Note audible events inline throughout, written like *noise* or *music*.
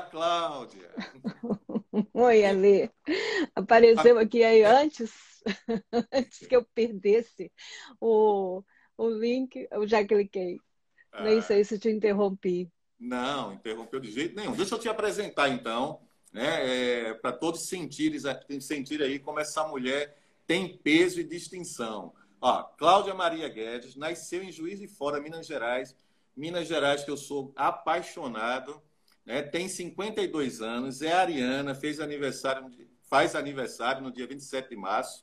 Cláudia. *laughs* Oi, Ale. Apareceu aqui aí antes, *laughs* antes que eu perdesse o, o link, eu já cliquei. Ah. Nem sei se te interrompi. Não, interrompeu de jeito nenhum. Deixa eu te apresentar, então, né, é, para todos sentirem, sentir aí como essa mulher tem peso e distinção. Ó, Cláudia Maria Guedes nasceu em Juiz de Fora, Minas Gerais. Minas Gerais, que eu sou apaixonado né? tem 52 anos, é ariana, fez aniversário, faz aniversário no dia 27 de março.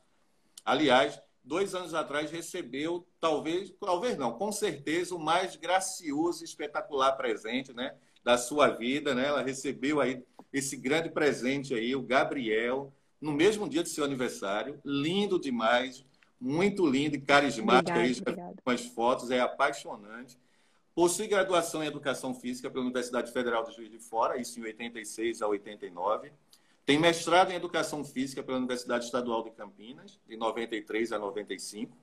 Aliás, dois anos atrás recebeu, talvez, talvez não, com certeza, o mais gracioso e espetacular presente né, da sua vida. Né? Ela recebeu aí esse grande presente aí, o Gabriel, no mesmo dia de seu aniversário. Lindo demais, muito lindo e carismático obrigado, aí, com as fotos, é apaixonante. Possui graduação em Educação Física pela Universidade Federal de Juiz de Fora, isso em 86 a 89. Tem mestrado em Educação Física pela Universidade Estadual de Campinas, de 93 a 95.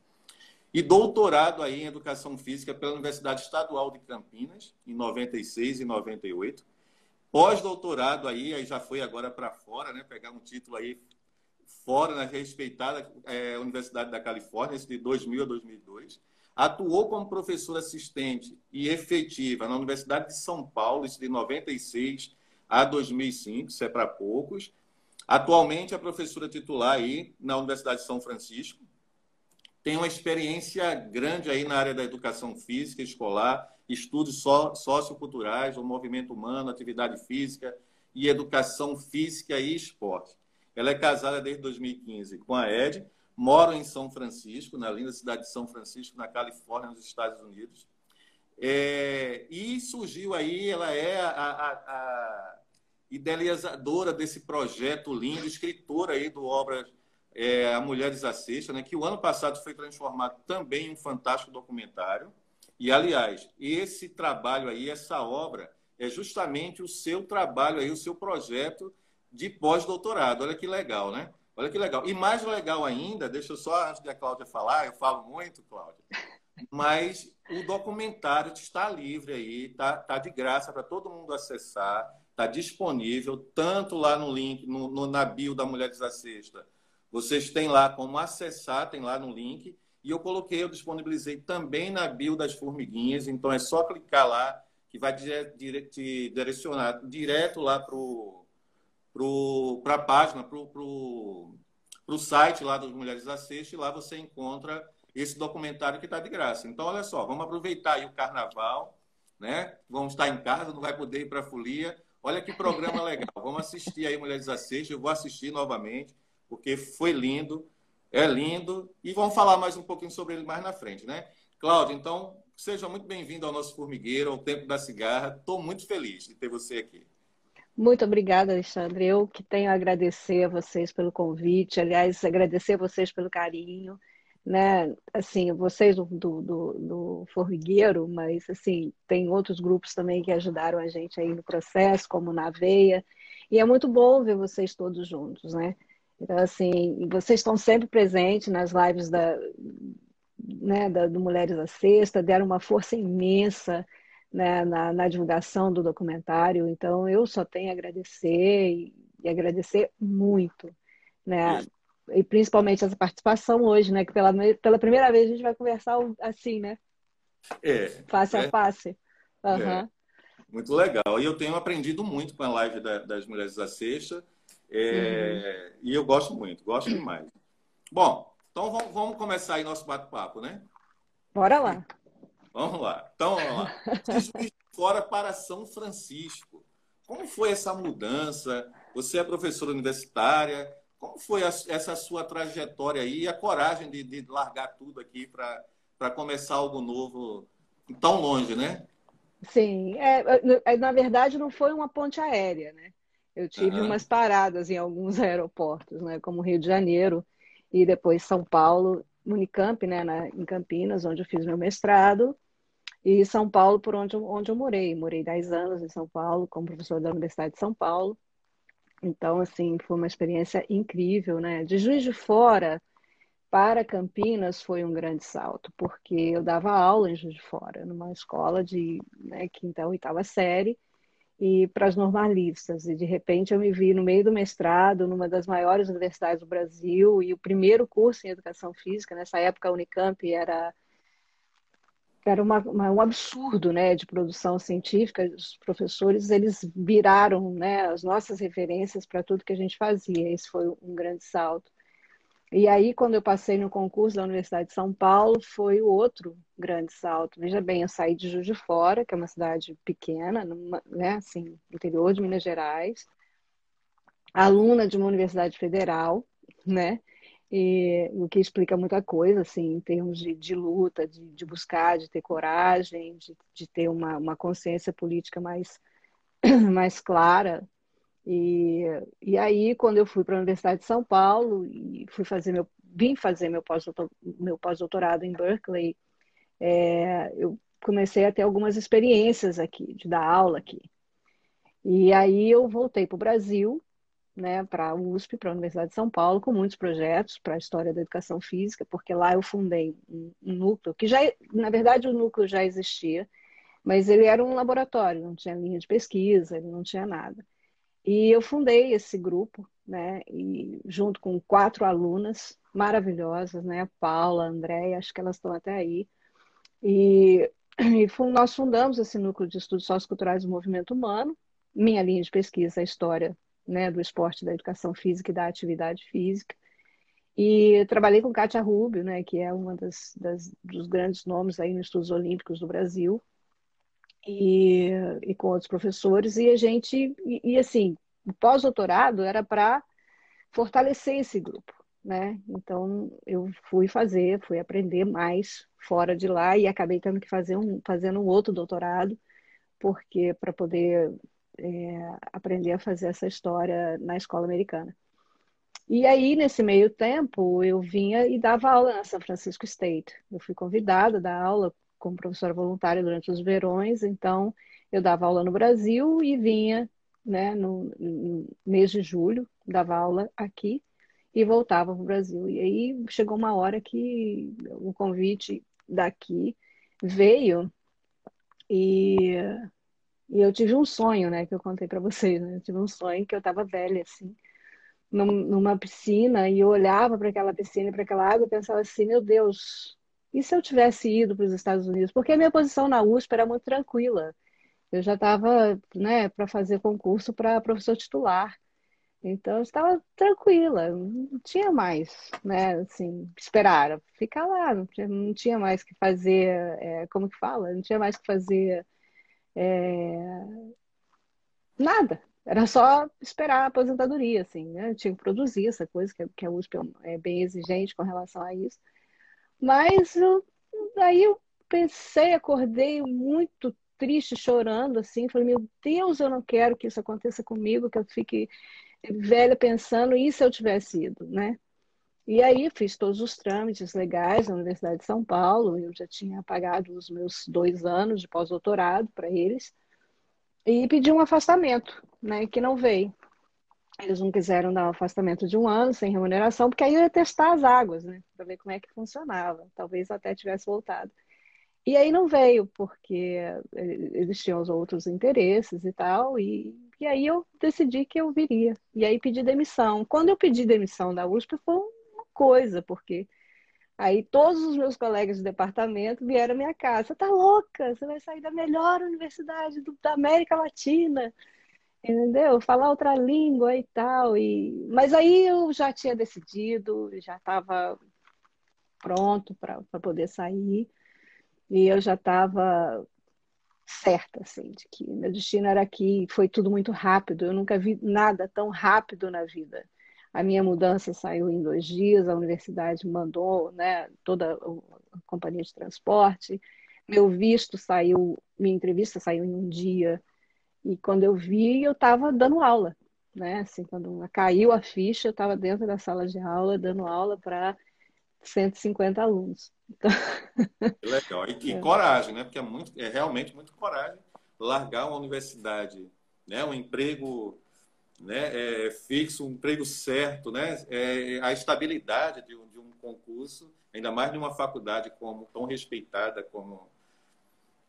E doutorado aí em Educação Física pela Universidade Estadual de Campinas, em 96 e 98. Pós-doutorado aí, aí já foi agora para fora, né? Pegar um título aí fora na respeitada é, Universidade da Califórnia, de 2000 a 2002 Atuou como professora assistente e efetiva na Universidade de São Paulo, isso de 96 a 2005, isso é para poucos. Atualmente é professora titular aí na Universidade de São Francisco. Tem uma experiência grande aí na área da educação física escolar, estudos socioculturais, o movimento humano, atividade física e educação física e esporte. Ela é casada desde 2015 com a Ed, Moro em São Francisco, na linda cidade de São Francisco, na Califórnia, nos Estados Unidos. É, e surgiu aí, ela é a, a, a, idealizadora desse projeto lindo, escritora aí do obra é, A Mulheres à Sexta, né, que o ano passado foi transformado também em um fantástico documentário. E, aliás, esse trabalho aí, essa obra, é justamente o seu trabalho aí, o seu projeto de pós-doutorado. Olha que legal, né? Olha que legal. E mais legal ainda, deixa eu só, antes da Cláudia falar, eu falo muito, Cláudia, mas o documentário está livre aí, está tá de graça para todo mundo acessar, está disponível, tanto lá no link, no, no, na bio da Mulheres da Sexta. Vocês têm lá como acessar, tem lá no link. E eu coloquei, eu disponibilizei também na bio das formiguinhas, então é só clicar lá que vai te direcionar direto lá para o para a página, para o site lá das Mulheres da Sexta, e lá você encontra esse documentário que está de graça. Então, olha só, vamos aproveitar aí o carnaval, né? Vamos estar em casa, não vai poder ir para a folia. Olha que programa *laughs* legal. Vamos assistir aí Mulheres da Sexta, eu vou assistir novamente, porque foi lindo, é lindo, e vamos falar mais um pouquinho sobre ele mais na frente, né? Cláudio, então, seja muito bem-vindo ao nosso formigueiro, ao Tempo da Cigarra. Estou muito feliz de ter você aqui. Muito obrigada, Alexandre. Eu que tenho a agradecer a vocês pelo convite, aliás, agradecer a vocês pelo carinho, né? Assim, vocês do, do, do, Formigueiro, mas assim, tem outros grupos também que ajudaram a gente aí no processo, como na Veia, e é muito bom ver vocês todos juntos, né? Então, assim, vocês estão sempre presentes nas lives da, né, da, do Mulheres à Sexta, deram uma força imensa né, na, na, divulgação do documentário. Então, eu só tenho a agradecer e, e agradecer muito, né? E principalmente essa participação hoje, né? Que pela, pela primeira vez a gente vai conversar assim, né? É. Face é, a face. Uhum. É, muito legal. E eu tenho aprendido muito com a live da, das Mulheres da Sexta. É, uhum. E eu gosto muito, gosto demais. Bom, então vamos, vamos começar aí nosso bate-papo, né? Bora lá. Vamos lá. Então, vamos lá. De fora para São Francisco. Como foi essa mudança? Você é professora universitária. Como foi essa sua trajetória aí e a coragem de, de largar tudo aqui para começar algo novo tão longe, né? Sim. É, é, na verdade, não foi uma ponte aérea, né? Eu tive uhum. umas paradas em alguns aeroportos, né? Como Rio de Janeiro e depois São Paulo, Unicamp, né? Na, em Campinas, onde eu fiz meu mestrado e São Paulo, por onde, onde eu morei. Morei 10 anos em São Paulo, como professor da Universidade de São Paulo. Então, assim, foi uma experiência incrível, né? De Juiz de Fora para Campinas foi um grande salto, porque eu dava aula em Juiz de Fora, numa escola de né, quinta ou oitava série, e para as normalistas. E de repente eu me vi no meio do mestrado, numa das maiores universidades do Brasil, e o primeiro curso em educação física, nessa época a Unicamp era era uma, uma, um absurdo né, de produção científica. Os professores eles viraram né, as nossas referências para tudo que a gente fazia. Esse foi um grande salto. E aí, quando eu passei no concurso da Universidade de São Paulo, foi o outro grande salto. Veja bem, eu saí de Juiz de Fora, que é uma cidade pequena, numa, né, assim, interior de Minas Gerais, aluna de uma universidade federal, né? E, o que explica muita coisa, assim, em termos de, de luta, de, de, buscar, de ter coragem, de, de ter uma, uma consciência política mais, *clears throat* mais clara, e, e aí, quando eu fui para a Universidade de São Paulo e fui fazer meu, vim fazer meu pós-doutorado pós em Berkeley, é, eu comecei a ter algumas experiências aqui, de dar aula aqui. E aí eu voltei para o Brasil, né, para a USP, para a Universidade de São Paulo, com muitos projetos para a história da educação física, porque lá eu fundei um, núcleo, que já, na verdade, o núcleo já existia, mas ele era um laboratório, não tinha linha de pesquisa, ele não tinha nada. E eu fundei esse grupo, né? E junto com quatro alunas maravilhosas, né? Paula, Andréia, acho que elas estão até aí. E, e nós fundamos esse núcleo de estudos socioculturais do movimento humano. Minha linha de pesquisa é a história né, do esporte, da educação física e da atividade física. E trabalhei com Kátia Rubio, né, que é uma das, das, dos grandes nomes aí nos estudos olímpicos do Brasil e, e com outros professores, e a gente, e, e assim, o pós-doutorado era para fortalecer esse grupo, né? Então eu fui fazer, fui aprender mais fora de lá e acabei tendo que fazer um, fazendo um outro doutorado, porque para poder é, aprender a fazer essa história na escola americana. E aí, nesse meio tempo, eu vinha e dava aula na São Francisco State. Eu fui convidada a dar aula como professora voluntária durante os verões, então eu dava aula no Brasil e vinha né, no, no mês de julho, dava aula aqui e voltava para o Brasil. E aí chegou uma hora que o convite daqui veio e, e eu tive um sonho, né, que eu contei para vocês, né? Eu tive um sonho que eu estava velha assim, numa piscina e eu olhava para aquela piscina e para aquela água e pensava assim, meu Deus, e se eu tivesse ido para os Estados Unidos? Porque a minha posição na USP era muito tranquila. Eu já estava né, para fazer concurso para professor titular. Então, eu estava tranquila, não tinha mais, né, assim, esperar, ficar lá, não tinha, não tinha mais que fazer, é, como que fala? Não tinha mais que fazer é, nada, era só esperar a aposentadoria, assim, né? tinha que produzir essa coisa, que, que a USP é bem exigente com relação a isso. Mas eu, aí eu pensei, acordei muito triste, chorando, assim, falei, meu Deus, eu não quero que isso aconteça comigo, que eu fique velha pensando, e se eu tivesse ido, né? E aí fiz todos os trâmites legais na Universidade de São Paulo, eu já tinha pagado os meus dois anos de pós-doutorado para eles, e pedi um afastamento, né, que não veio. Eles não quiseram dar um afastamento de um ano sem remuneração, porque aí eu ia testar as águas, né? Para ver como é que funcionava. Talvez até tivesse voltado. E aí não veio, porque eles tinham os outros interesses e tal, e, e aí eu decidi que eu viria. E aí pedi demissão. Quando eu pedi demissão da USP, foi coisa, porque aí todos os meus colegas de departamento vieram à minha casa. Você tá louca? Você vai sair da melhor universidade do, da América Latina entendeu? Falar outra língua e tal. E... Mas aí eu já tinha decidido, já estava pronto para poder sair, e eu já estava certa, assim, de que meu destino era aqui, foi tudo muito rápido, eu nunca vi nada tão rápido na vida. A minha mudança saiu em dois dias, a universidade mandou, né, toda a companhia de transporte, meu visto saiu, minha entrevista saiu em um dia, e quando eu vi, eu estava dando aula, né? Assim, quando caiu a ficha, eu estava dentro da sala de aula, dando aula para 150 alunos. Então... *laughs* Legal. E, e é. coragem, né? Porque é, muito, é realmente muito coragem largar uma universidade, né? um emprego né? É, fixo, um emprego certo, né? É, a estabilidade de um, de um concurso, ainda mais de uma faculdade como tão respeitada como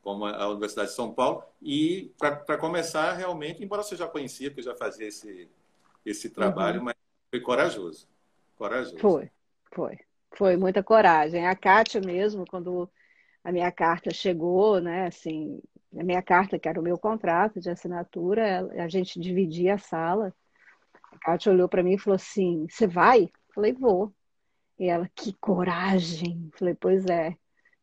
como a Universidade de São Paulo. E para começar, realmente, embora você já conhecia, porque eu já fazia esse, esse trabalho, uhum. mas foi corajoso. Corajoso. Foi, foi. Foi muita coragem. A Kátia mesmo, quando a minha carta chegou, né, assim, a minha carta, que era o meu contrato de assinatura, a gente dividia a sala. A Kátia olhou para mim e falou assim: Você vai? Falei: Vou. E ela: Que coragem. Falei: Pois é,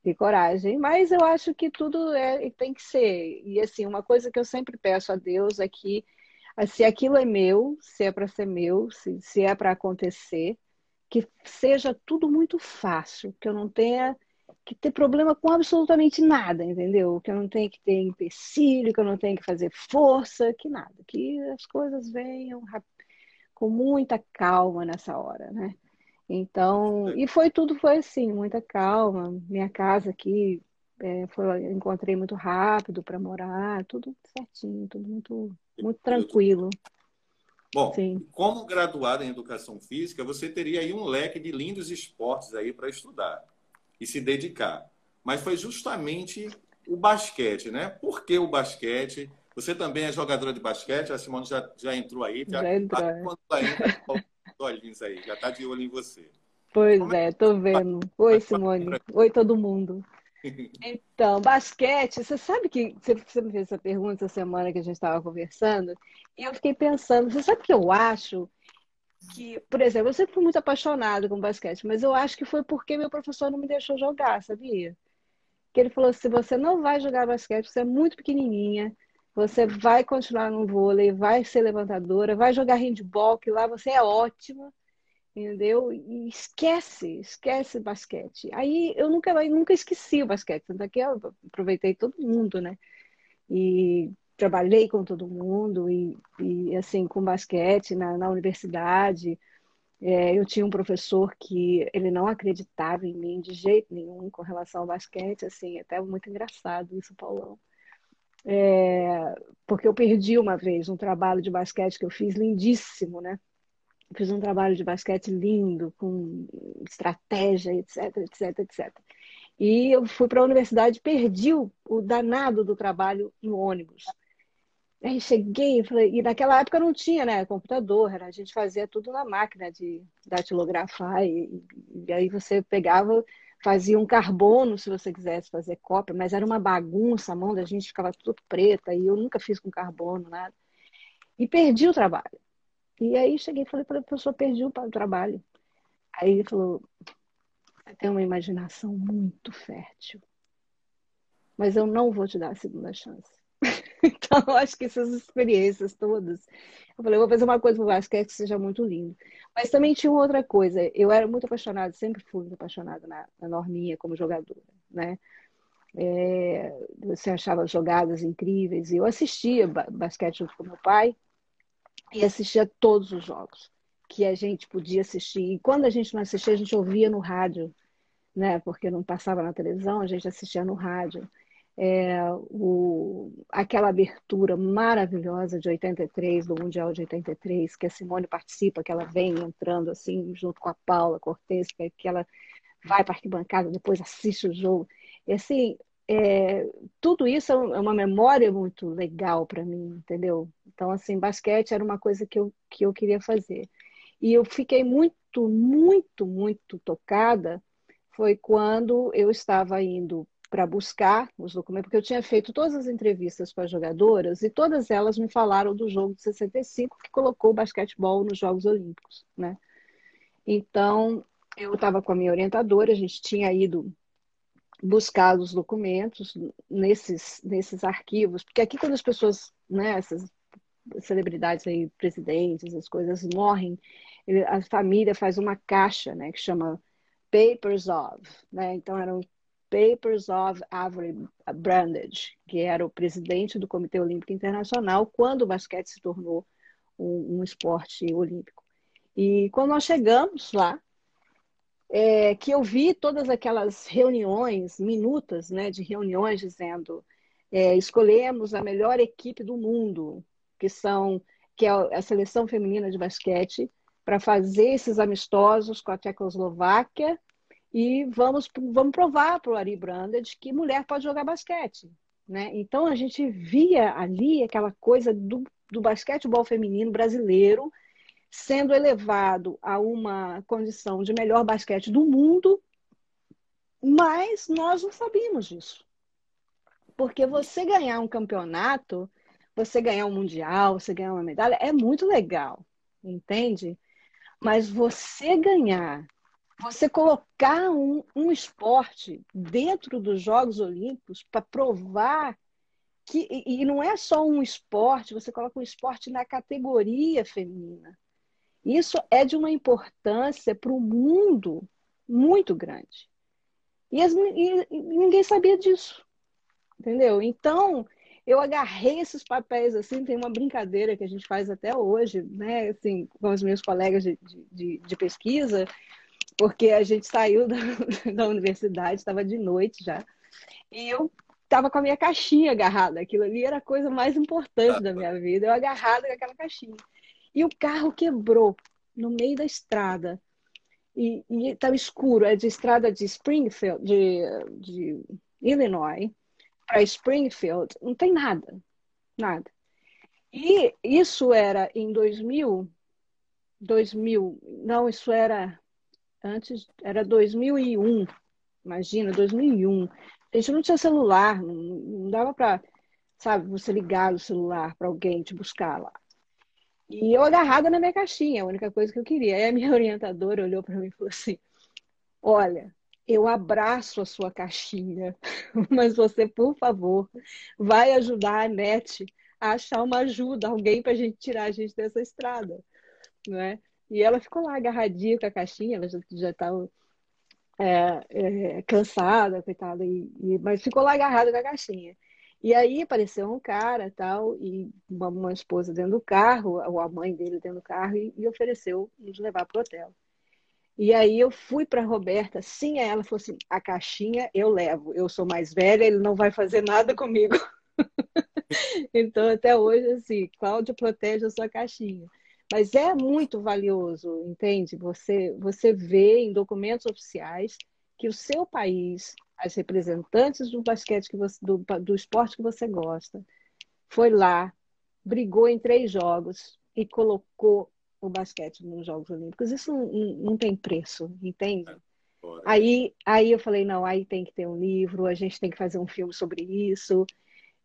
que coragem. Mas eu acho que tudo é, tem que ser. E assim, uma coisa que eu sempre peço a Deus é que se aquilo é meu, se é para ser meu, se, se é para acontecer, que seja tudo muito fácil, que eu não tenha que ter problema com absolutamente nada, entendeu? Que eu não tenha que ter empecilho, que eu não tenha que fazer força, que nada, que as coisas venham com muita calma nessa hora, né? Então, e foi tudo foi assim, muita calma. Minha casa aqui é, foi, encontrei muito rápido para morar, tudo certinho, tudo muito, muito tranquilo. Bom, Sim. como graduada em educação física, você teria aí um leque de lindos esportes aí para estudar e se dedicar. Mas foi justamente o basquete, né? Por que o basquete? Você também é jogadora de basquete, a Simone já, já entrou aí. Já, já entrou. É. Quando ela entra, olhinhos aí, já está de olho em você. Pois Como é, tô vendo. Oi, Simone. Oi, todo mundo. *laughs* Então, basquete, você sabe que você me fez essa pergunta essa semana que a gente estava conversando, e eu fiquei pensando, você sabe que eu acho que, por exemplo, eu sempre fui muito apaixonada com basquete, mas eu acho que foi porque meu professor não me deixou jogar, sabia? Que ele falou: se você não vai jogar basquete, você é muito pequenininha, você vai continuar no vôlei, vai ser levantadora, vai jogar handball, que lá você é ótima entendeu? E esquece, esquece basquete. Aí eu nunca, eu nunca esqueci o basquete, tanto é que eu aproveitei todo mundo, né? E trabalhei com todo mundo e, e assim com basquete na, na universidade. É, eu tinha um professor que ele não acreditava em mim de jeito nenhum com relação ao basquete, assim, até muito engraçado isso, Paulão. É, porque eu perdi uma vez um trabalho de basquete que eu fiz lindíssimo, né? fiz um trabalho de basquete lindo, com estratégia, etc, etc, etc. E eu fui para a universidade e perdi o, o, danado do trabalho no ônibus. Aí cheguei e falei, e naquela época não tinha, né, computador, a gente fazia tudo na máquina de datilografar, e, e aí você pegava, fazia um carbono se você quisesse fazer cópia, mas era uma bagunça, a mão da gente ficava tudo preta, e eu nunca fiz com carbono, nada. E perdi o trabalho. E aí cheguei e falei para a pessoa, perdi o trabalho. Aí ele falou, tem uma imaginação muito fértil, mas eu não vou te dar a segunda chance. *laughs* então, acho que essas experiências todas. Eu falei, eu vou fazer uma coisa para o quer que seja muito lindo. Mas também tinha outra coisa. Eu era muito apaixonada, sempre fui muito apaixonada na, na Norminha como jogadora, né? É, você achava jogadas incríveis. E eu assistia basquete junto com meu pai e assistia todos os jogos que a gente podia assistir. E quando a gente não assistia, a gente ouvia no rádio, né? Porque não passava na televisão, a gente assistia no rádio. É, o, aquela abertura maravilhosa de 83, do Mundial de 83, que a Simone participa, que ela vem entrando assim, junto com a Paula Cortez, que, ela vai para a arquibancada, depois assiste o jogo. E assim, é, tudo isso é, é uma memória muito legal para mim, entendeu? Então, assim, basquete era uma coisa que eu, que eu queria fazer. E eu fiquei muito, muito, muito tocada foi quando eu estava indo para buscar os documentos, porque eu tinha feito todas as entrevistas com as jogadoras e todas elas me falaram do jogo de 65 que colocou o basquetebol nos Jogos Olímpicos, né? Então, eu estava com a minha orientadora, a gente tinha ido buscar os documentos nesses, nesses arquivos, porque aqui quando as pessoas, né, essas celebridades aí, presidentes, as coisas morrem, a família faz uma caixa, né, que chama Papers of, né, então eram Papers of Avery Brandage, que era o presidente do Comitê Olímpico Internacional quando o basquete se tornou um, um esporte olímpico. E quando nós chegamos lá, é, que eu vi todas aquelas reuniões, minutas né, de reuniões dizendo é, escolhemos a melhor equipe do mundo, que são que é a seleção feminina de basquete, para fazer esses amistosos com a Tchecoslováquia e vamos, vamos provar para o Ari Brandt que mulher pode jogar basquete. Né? Então a gente via ali aquela coisa do, do basquetebol feminino brasileiro sendo elevado a uma condição de melhor basquete do mundo, mas nós não sabíamos disso. Porque você ganhar um campeonato, você ganhar um mundial, você ganhar uma medalha, é muito legal, entende? Mas você ganhar, você colocar um, um esporte dentro dos Jogos Olímpicos para provar que. E, não é só um esporte, você coloca um esporte na categoria feminina. Isso é de uma importância para o mundo muito grande. E, as, e, e, ninguém sabia disso. Entendeu? Então, eu agarrei esses papéis assim, tem uma brincadeira que a gente faz até hoje, né? Assim, com os meus colegas de, de, de pesquisa, porque a gente saiu da, *laughs* da universidade, estava de noite já, e eu estava com a minha caixinha agarrada. Aquilo ali era a coisa mais importante da minha vida, eu agarrada com aquela caixinha. E o carro quebrou no meio da estrada. E estava escuro, é de estrada de Springfield, de, de Illinois, para Springfield, não tem nada, nada. E isso era em 2000, 2000, não, isso era antes, era 2001, imagina, 2001. A gente não tinha celular, não, não dava para, sabe, você ligar o celular para alguém te buscar lá. E eu agarrada na minha caixinha, a única coisa que eu queria. Aí a minha *laughs* orientadora olhou para mim e falou assim: Olha, eu abraço a sua caixinha, *laughs* mas você, por favor, vai ajudar a NET a achar uma ajuda, alguém para a gente tirar a gente dessa estrada. Né? E ela ficou lá agarradinha com a caixinha, ela já estava é, é, cansada, coitada, e, e, mas ficou lá agarrada com a caixinha. E aí apareceu um cara tal, e uma, uma esposa dentro do carro, ou a mãe dele dentro do carro, e, e ofereceu nos levar para o hotel. E aí eu fui para Roberta, sim, ela falou assim: a caixinha eu levo, eu sou mais velha, ele não vai fazer nada comigo. *laughs* então, até hoje, assim, Cláudia protege a sua caixinha. Mas é muito valioso, entende? Você, você vê em documentos oficiais que o seu país as representantes do basquete que você, do, do esporte que você gosta, foi lá, brigou em três jogos e colocou o basquete nos Jogos Olímpicos. Isso não, não tem preço, entende? É, aí, aí eu falei, não, aí tem que ter um livro, a gente tem que fazer um filme sobre isso,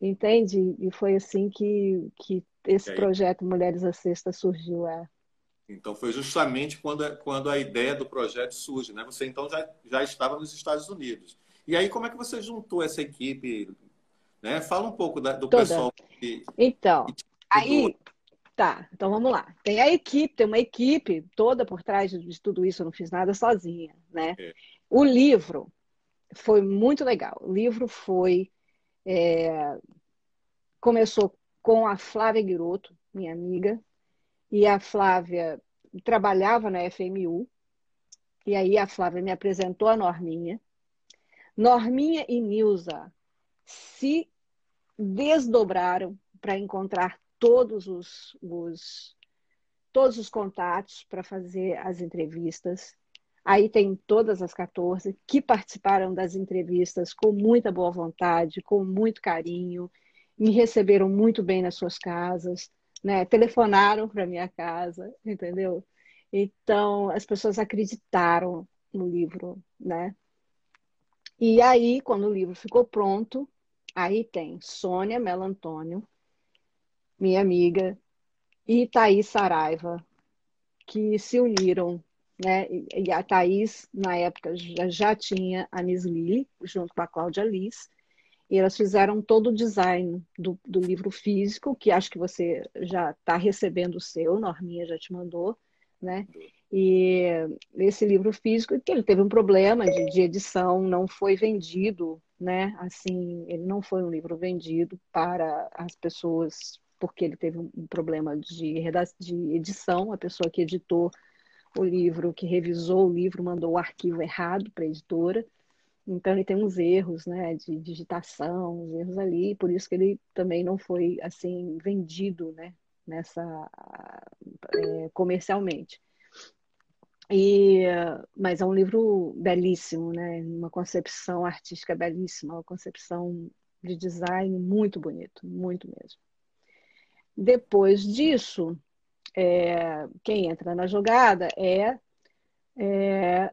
entende? E foi assim que, que esse projeto Mulheres à Sexta surgiu. É. Então foi justamente quando, quando a ideia do projeto surge, né? Você então já, já estava nos Estados Unidos. E aí, como é que você juntou essa equipe? Né? Fala um pouco da, do Toda. pessoal que. Então, que aí. Tá, então vamos lá. Tem a equipe, tem uma equipe toda por trás de tudo isso, eu não fiz nada sozinha, né? É. O livro foi muito legal. O livro foi. É... Começou com a Flávia Guiroto, minha amiga, e a Flávia trabalhava na FMU, e aí a Flávia me apresentou a Norminha, Norminha e Nilza se desdobraram para encontrar todos os, os, todos os contatos para fazer as entrevistas. Aí tem todas as 14 que participaram das entrevistas com muita boa vontade, com muito carinho, me receberam muito bem nas suas casas, né? telefonaram para minha casa, entendeu? Então, as pessoas acreditaram no livro, né? E aí, quando o livro ficou pronto, aí tem Sônia Melantônio, minha amiga, e Thaís Saraiva, que se uniram, né? E a Thaís, na época, já, tinha a Miss Lily, junto com a Cláudia Liz, e elas fizeram todo o design do, do livro físico, que acho que você já está recebendo o seu, Norminha já te mandou, né? E esse livro físico, que ele teve um problema de, de, edição, não foi vendido, né? Assim, ele não foi um livro vendido para as pessoas, porque ele teve um problema de, de edição. A pessoa que editou o livro, que revisou o livro, mandou o arquivo errado para a editora. Então ele tem uns erros, né, de digitação, uns erros ali, por isso que ele também não foi assim vendido, né, nessa é, comercialmente. E, mas é um livro belíssimo, né? Uma concepção artística belíssima, uma concepção de design muito bonito, muito mesmo. Depois disso, é, quem entra na jogada é, é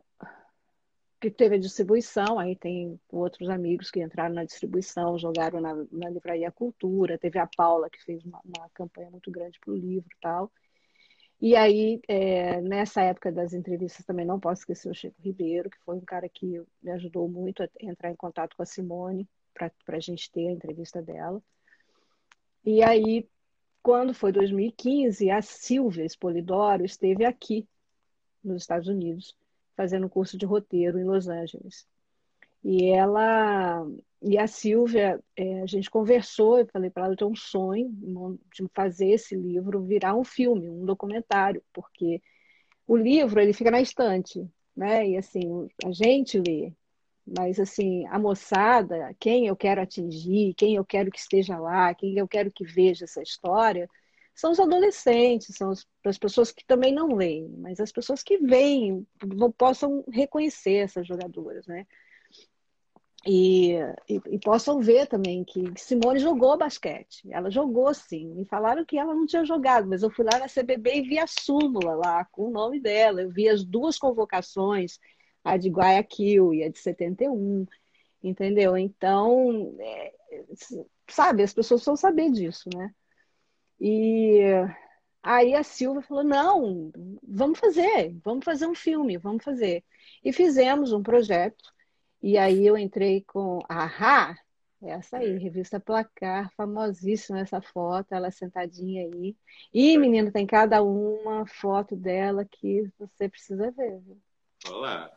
que teve a distribuição, aí tem outros amigos que entraram na distribuição, jogaram na, na Livraria Cultura, teve a Paula, que fez uma, uma campanha muito grande para o livro e tal. E aí, é, nessa época das entrevistas, também não posso esquecer o Chico Ribeiro, que foi um cara que me ajudou muito a entrar em contato com a Simone, para a gente ter a entrevista dela. E aí, quando foi 2015, a Silvia Espolidoro esteve aqui, nos Estados Unidos, fazendo curso de roteiro em Los Angeles. E ela e a Silvia, é, a gente conversou, eu falei para ela, eu tenho um sonho de fazer esse livro virar um filme, um documentário, porque o livro ele fica na estante, né? E assim, a gente lê, mas assim, a moçada, quem eu quero atingir, quem eu quero que esteja lá, quem eu quero que veja essa história, são os adolescentes, são as, as pessoas que também não leem, mas as pessoas que veem, possam reconhecer essas jogadoras, né? E, e, e, possam ver também que Simone jogou basquete. Ela jogou sim. Me falaram que ela não tinha jogado, mas eu fui lá na CBB e vi a súmula lá com o nome dela. Eu vi as duas convocações, a de Guayaquil e a de 71, entendeu? Então, é, sabe, as pessoas precisam saber disso, né? E aí a Silva falou: não, vamos fazer, vamos fazer um filme, vamos fazer. E fizemos um projeto e aí eu entrei com a Ahá, essa aí, revista Placar, famosíssima essa foto, ela sentadinha aí. E, menina, tem cada uma foto dela que você precisa ver. Olá,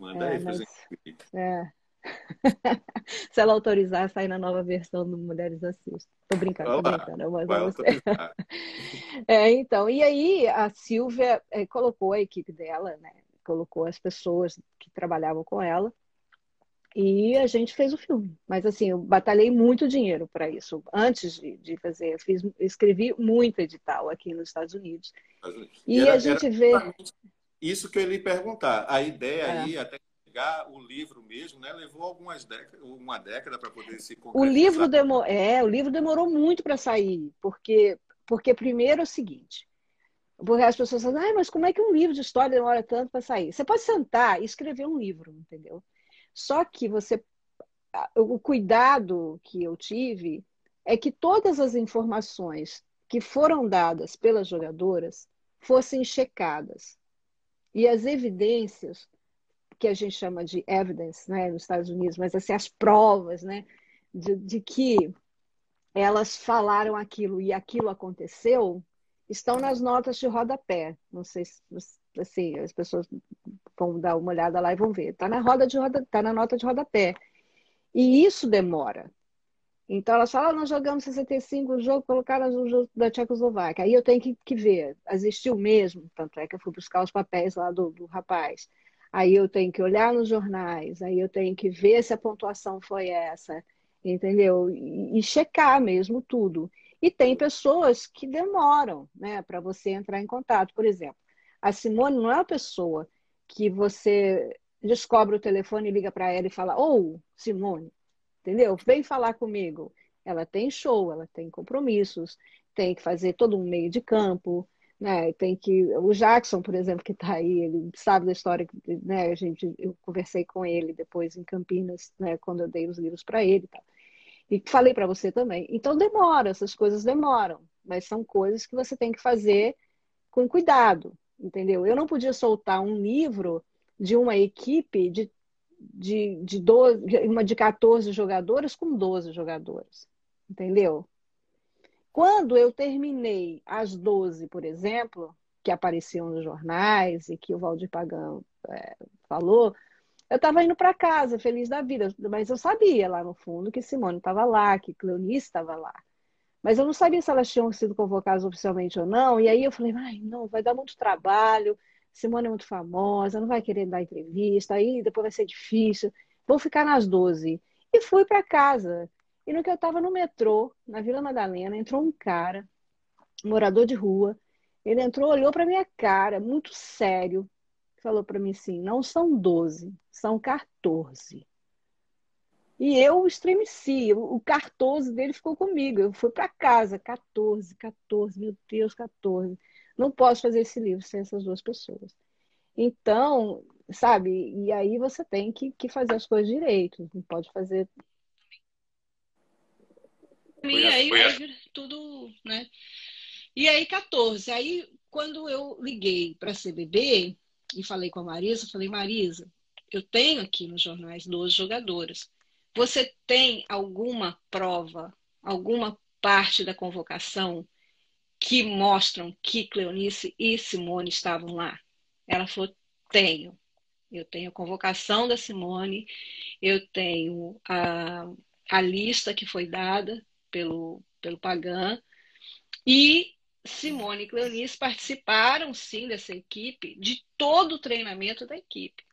manda é, aí mas, É. *laughs* Se ela autorizar, sair na nova versão do Mulheres Assistem. Tô brincando, Olá, tô brincando. Mas você. *laughs* é, então, e aí a Silvia é, colocou a equipe dela, né? Colocou as pessoas que trabalhavam com ela e a gente fez o filme. Mas assim, eu batalhei muito dinheiro para isso. Antes de, de fazer, eu fiz, escrevi muito edital aqui nos Estados Unidos. E, era, a gente vê. Isso que eu ia lhe perguntar. A ideia é. aí, até pegar o livro mesmo, né? Levou algumas décadas, uma década para poder se O livro demorou, é, o livro demorou muito para sair, porque porque primeiro é o seguinte, porque as pessoas falam, ah, mas como é que um livro de história demora tanto para sair? Você pode sentar e escrever um livro, entendeu? Só que você o cuidado que eu tive é que todas as informações que foram dadas pelas jogadoras fossem checadas. E as evidências, que a gente chama de evidence né, nos Estados Unidos, mas assim, as provas né, de, de que elas falaram aquilo e aquilo aconteceu, estão nas notas de rodapé. Não sei se assim, as pessoas vão dar uma olhada lá e vão ver. Está na roda de roda, tá na nota de rodapé. E isso demora. Então elas falam, ah, nós jogamos 65 o jogo, colocaram o jogo da Tchecoslováquia. Aí eu tenho que, que ver, existiu mesmo, tanto é que eu fui buscar os papéis lá do, do rapaz. Aí eu tenho que olhar nos jornais, aí eu tenho que ver se a pontuação foi essa, entendeu? E, e checar mesmo tudo. E tem pessoas que demoram, né, para você entrar em contato. Por exemplo, a Simone não é uma pessoa que você descobre o telefone e liga para ela e fala: Ô, oh, Simone, entendeu? Vem falar comigo. Ela tem show, ela tem compromissos, tem que fazer todo um meio de campo, né? Tem que o Jackson, por exemplo, que está aí, ele sabe da história, né? A gente, eu conversei com ele depois em Campinas, né? Quando eu dei os livros para ele, tá? E falei para você também. Então demora, essas coisas demoram, mas são coisas que você tem que fazer com cuidado, entendeu? Eu não podia soltar um livro de uma equipe de, de, de, 12, uma de 14 jogadores com 12 jogadores, entendeu? Quando eu terminei as 12, por exemplo, que apareciam nos jornais e que o Valdir Pagão é, falou, eu estava indo para casa, feliz da vida, mas eu sabia lá no fundo que Simone estava lá, que Cleonice estava lá. Mas eu não sabia se elas tinham sido convocadas oficialmente ou não. E aí eu falei, ai, não, vai dar muito trabalho. Simone é muito famosa, não vai querer dar entrevista, aí depois vai ser difícil. Vou ficar nas 12. E fui para casa. E no que eu estava no metrô, na Vila Madalena, entrou um cara, morador de rua. Ele entrou, olhou para minha cara, muito sério, falou para mim assim: não são 12, são 14. E eu estremeci. O Cartoso dele ficou comigo. Eu fui para casa. 14, 14, meu Deus, 14. Não posso fazer esse livro sem essas duas pessoas. Então, sabe? E aí você tem que, que fazer as coisas direito. Não pode fazer. E aí, aí tudo, né? E aí, 14. Aí, quando eu liguei para a CBB e falei com a Marisa, falei, Marisa, eu tenho aqui nos jornais 12 jogadoras. Você tem alguma prova, alguma parte da convocação que mostram que Cleonice e Simone estavam lá? Ela falou: tenho. Eu tenho a convocação da Simone, eu tenho a, a lista que foi dada pelo, pelo Pagan, e Simone e Cleonice participaram sim dessa equipe, de todo o treinamento da equipe.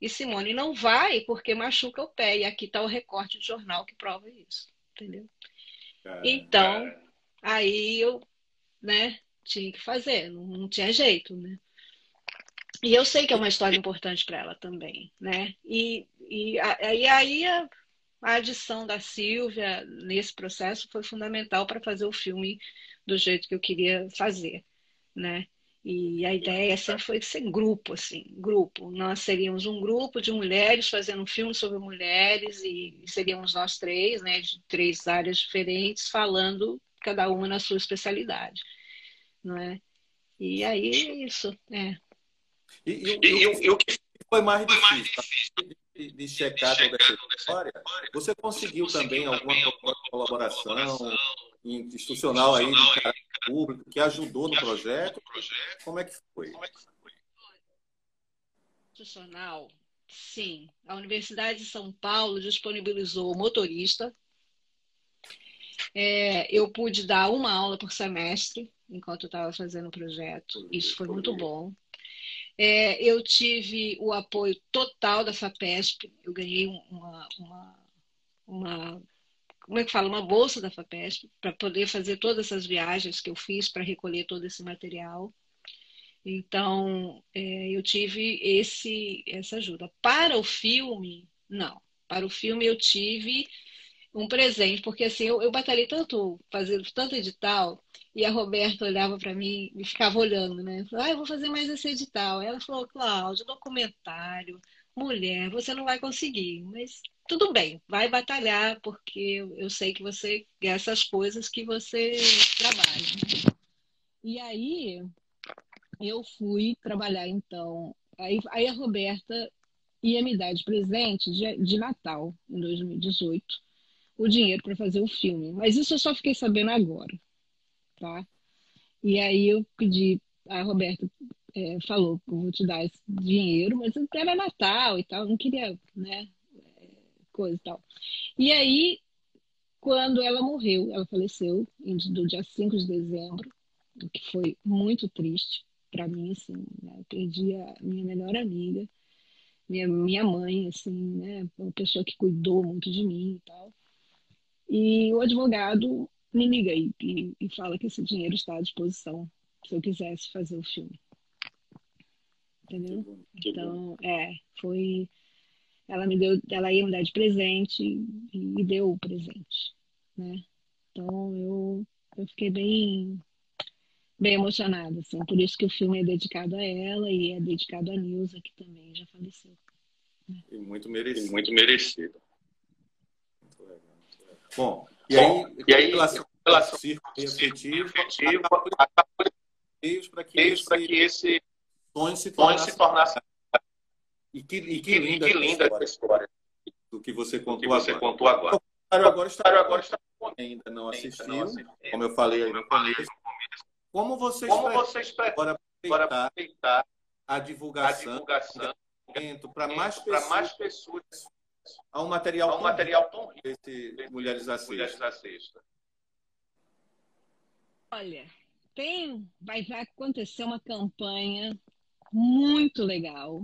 E Simone não vai porque machuca o pé. E aqui está o recorte de jornal que prova isso. Entendeu? então, aí eu né, tinha que fazer, não, não tinha jeito, né? E eu sei que é uma história importante para ela também, né? E, e, e aí a, a adição da Silvia nesse processo foi fundamental para fazer o filme do jeito que eu queria fazer, né? E a ideia sempre foi ser grupo, assim, grupo. Nós seríamos um grupo de mulheres fazendo um filme sobre mulheres e seríamos nós três, né, de três áreas diferentes, falando cada uma na sua especialidade, não é? E aí é isso, é. E, e, e, e o que foi mais difícil de, de checar toda essa história? Você conseguiu também alguma colaboração institucional aí de caráter público que ajudou no projeto? Como é que foi? Institucional, sim. A Universidade de São Paulo disponibilizou motorista. É, eu pude dar uma aula por semestre enquanto eu estava fazendo o projeto. Isso foi muito bom. É, eu tive o apoio total da FAPESP. Eu ganhei uma, uma, uma como é que fala, uma bolsa da FAPESP para poder fazer todas essas viagens que eu fiz para recolher todo esse material. Então, é, eu tive esse, essa ajuda. Para o filme, não. Para o filme, eu tive um presente, porque assim, eu, eu batalhei tanto, fazendo tanto edital, e a Roberta olhava para mim e ficava olhando, né? Falei, ah, eu vou fazer mais esse edital. Ela falou, Cláudia, documentário, mulher, você não vai conseguir, mas tudo bem, vai batalhar, porque eu sei que você essas coisas que você trabalha. E aí eu fui trabalhar então. Aí, aí a Roberta ia me dar de presente de, de Natal, em 2018, o dinheiro para fazer o filme. Mas isso eu só fiquei sabendo agora, tá? E aí eu pedi, a Roberta é, falou, vou te dar esse dinheiro, mas era Natal e tal, não queria, né? coisa e tal. E aí, quando ela morreu, ela faleceu no dia 5 de dezembro, o que foi muito triste para mim, assim, né? Eu perdi a minha melhor amiga, minha, minha mãe, assim, né? Uma pessoa que cuidou muito de mim e tal. E o advogado me liga e, e, e fala que esse dinheiro está à disposição se eu quisesse fazer o filme. Entendeu? Então, é, foi ela me deu, ela ia me dar de presente e me deu o presente, né? Então eu, eu fiquei bem bem emocionada, assim. Por isso que o filme é dedicado a ela e é dedicado a Nilza, que também já faleceu. Né? E muito merecido. E muito merecido. Bom, e aí, Bom, e aí relação, relação círculo efetivo, para que, que esse sonho se tornasse, se tornasse e que, e que, linda, que linda história, história do que você contou, que você agora. Contou agora. O agora está, agora está ainda não assistiu, como eu falei aí no começo. Como vocês, como vocês para aproveitar a divulgação, a divulgação para mais, mais pessoas a um material, a um material tão rico desse Mulheres à Sexta? Olha, tem, vai acontecer uma campanha muito legal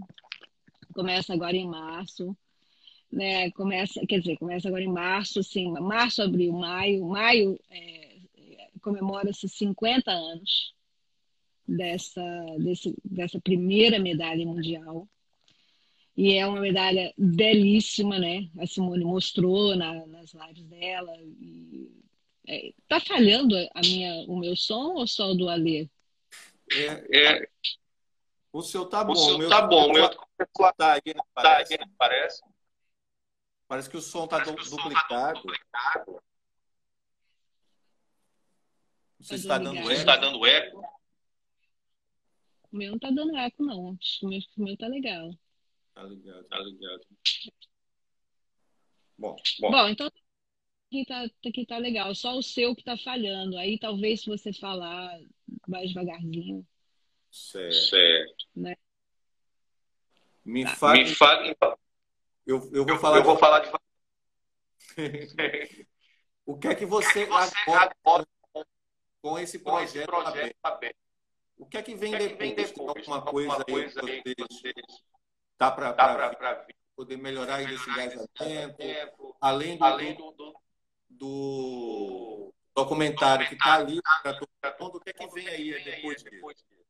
começa agora em março, né? Começa, quer dizer, começa agora em março, sim, março, abril, maio, maio é, comemora-se 50 anos dessa, desse, dessa primeira medalha mundial. E é uma medalha belíssima, né? A Simone mostrou na, nas lives dela. E, é, tá falhando a minha, o meu som ou só o do Alê? É, é, o seu tá bom. O seu tá bom. O meu tá aí, né? parece. Tá aí, parece. Parece que o som tá, du duplicado. Tá duplicado. Você está dando eco? está dando eco? O meu não está dando eco, não. O meu, o meu tá legal. Tá ligado, tá ligado. Bom, bom. bom então aqui tá, aqui tá legal. Só o seu que tá falhando. Aí talvez se você falar mais devagarzinho. Certo. certo. Né? Me tá. fale. Me fale. Eu, eu vou falar. Eu vou falar de. *laughs* o que é que você, que você agora, com esse projeto, com esse projeto aberto. O que é que vem, que é que vem depois? depois? Alguma coisa, coisa aí que vocês tá para poder melhorar esse engajamento, além do, além do, do, do documentário que está ali para todo mundo, o que é que vem aí depois disso?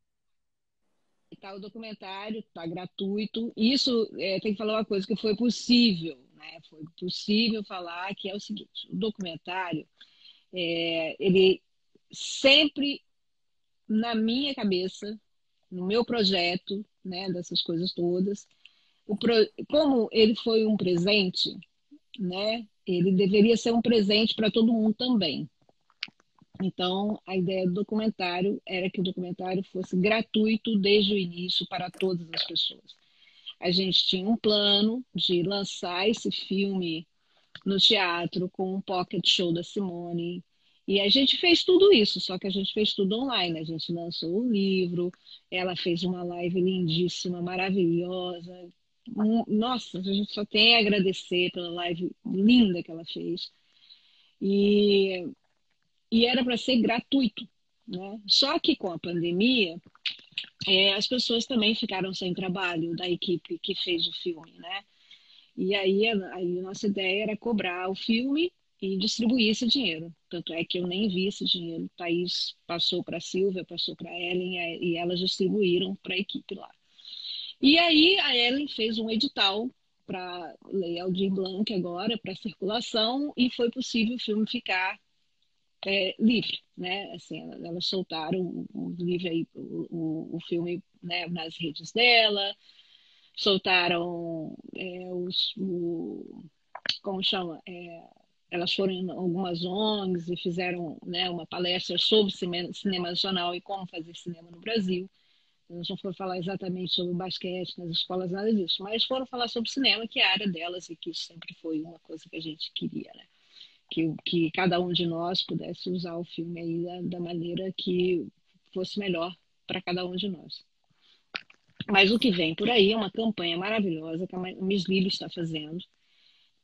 Tá o documentário, está gratuito. Isso é, tem que falar uma coisa que foi possível, né? Foi possível falar que é o seguinte: o documentário é, ele sempre na minha cabeça, no meu projeto, né, dessas coisas todas, pro... como ele foi um presente, né, ele deveria ser um presente para todo mundo também. Então, a ideia do documentário era que o documentário fosse gratuito desde o início para todas as pessoas. A gente tinha um plano de lançar esse filme no teatro com um pocket show da Simone, e a gente fez tudo isso, só que a gente fez tudo online. A gente lançou o livro, ela fez uma live lindíssima, maravilhosa. Nossa, a gente só tem a agradecer pela live linda que ela fez. E, e era para ser gratuito. Né? Só que com a pandemia, é, as pessoas também ficaram sem trabalho da equipe que fez o filme. Né? E aí, aí a nossa ideia era cobrar o filme e distribuir esse dinheiro. Tanto é que eu nem vi esse dinheiro. O Thaís passou para a Silvia, passou para a Ellen e elas distribuíram para a equipe lá. E aí a Ellen fez um edital para Lei Aldir Blanc agora, para circulação, e foi possível o filme ficar é, livre, né? Assim, elas soltaram o, livro aí, o, o, o filme né, nas redes dela, soltaram é, os, o, como chama? É, elas foram em algumas ONGs e fizeram né, uma palestra sobre cinema, nacional e como fazer cinema no Brasil. Elas não foram falar exatamente sobre basquete nas escolas, nada disso, mas foram falar sobre cinema, que é a área delas e que sempre foi uma coisa que a gente queria, né? Que, que cada um de nós pudesse usar o filme aí da, da maneira que fosse melhor para cada um de nós. Mas o que vem por aí é uma campanha maravilhosa que a Miss Lili está fazendo,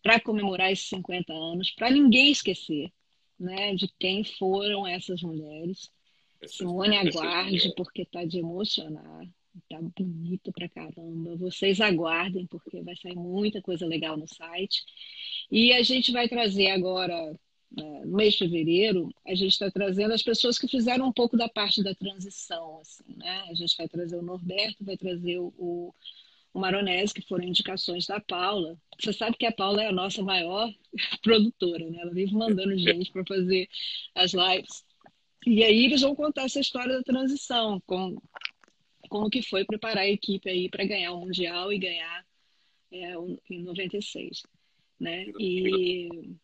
para comemorar esses 50 anos, para ninguém esquecer né, de quem foram essas mulheres. Simone aguarde, porque está de emocionar. Está bonito pra caramba. Vocês aguardem, porque vai sair muita coisa legal no site. E a gente vai trazer agora, né, no mês de fevereiro, a gente está trazendo as pessoas que fizeram um pouco da parte da transição. Assim, né? A gente vai trazer o Norberto, vai trazer o, o Maronese, que foram indicações da Paula. Você sabe que a Paula é a nossa maior *laughs* produtora, né? Ela vive mandando gente para fazer as lives. E aí eles vão contar essa história da transição, com como que foi preparar a equipe aí para ganhar o Mundial e ganhar é, em 96. Né? E,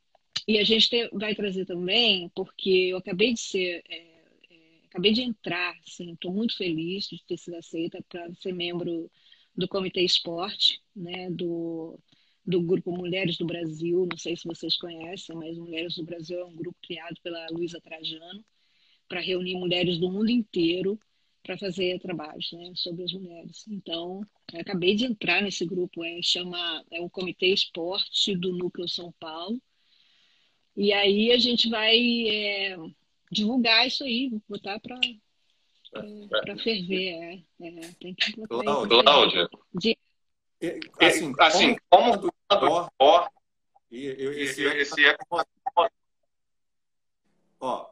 e a gente vai trazer também, porque eu acabei de ser, é, é, acabei de entrar, estou muito feliz de ter sido aceita para ser membro do Comitê Esporte, né, do, do grupo Mulheres do Brasil. Não sei se vocês conhecem, mas Mulheres do Brasil é um grupo criado pela Luísa Trajano para reunir mulheres do mundo inteiro para fazer trabalhos né, sobre as mulheres. Então, acabei de entrar nesse grupo, é, chama, é o Comitê Esporte do Núcleo São Paulo. E aí a gente vai é, divulgar isso aí, botar para para ferver, é. é. Tem que Cláudia. De... Assim, assim, como quando ó, esse, esse é ó,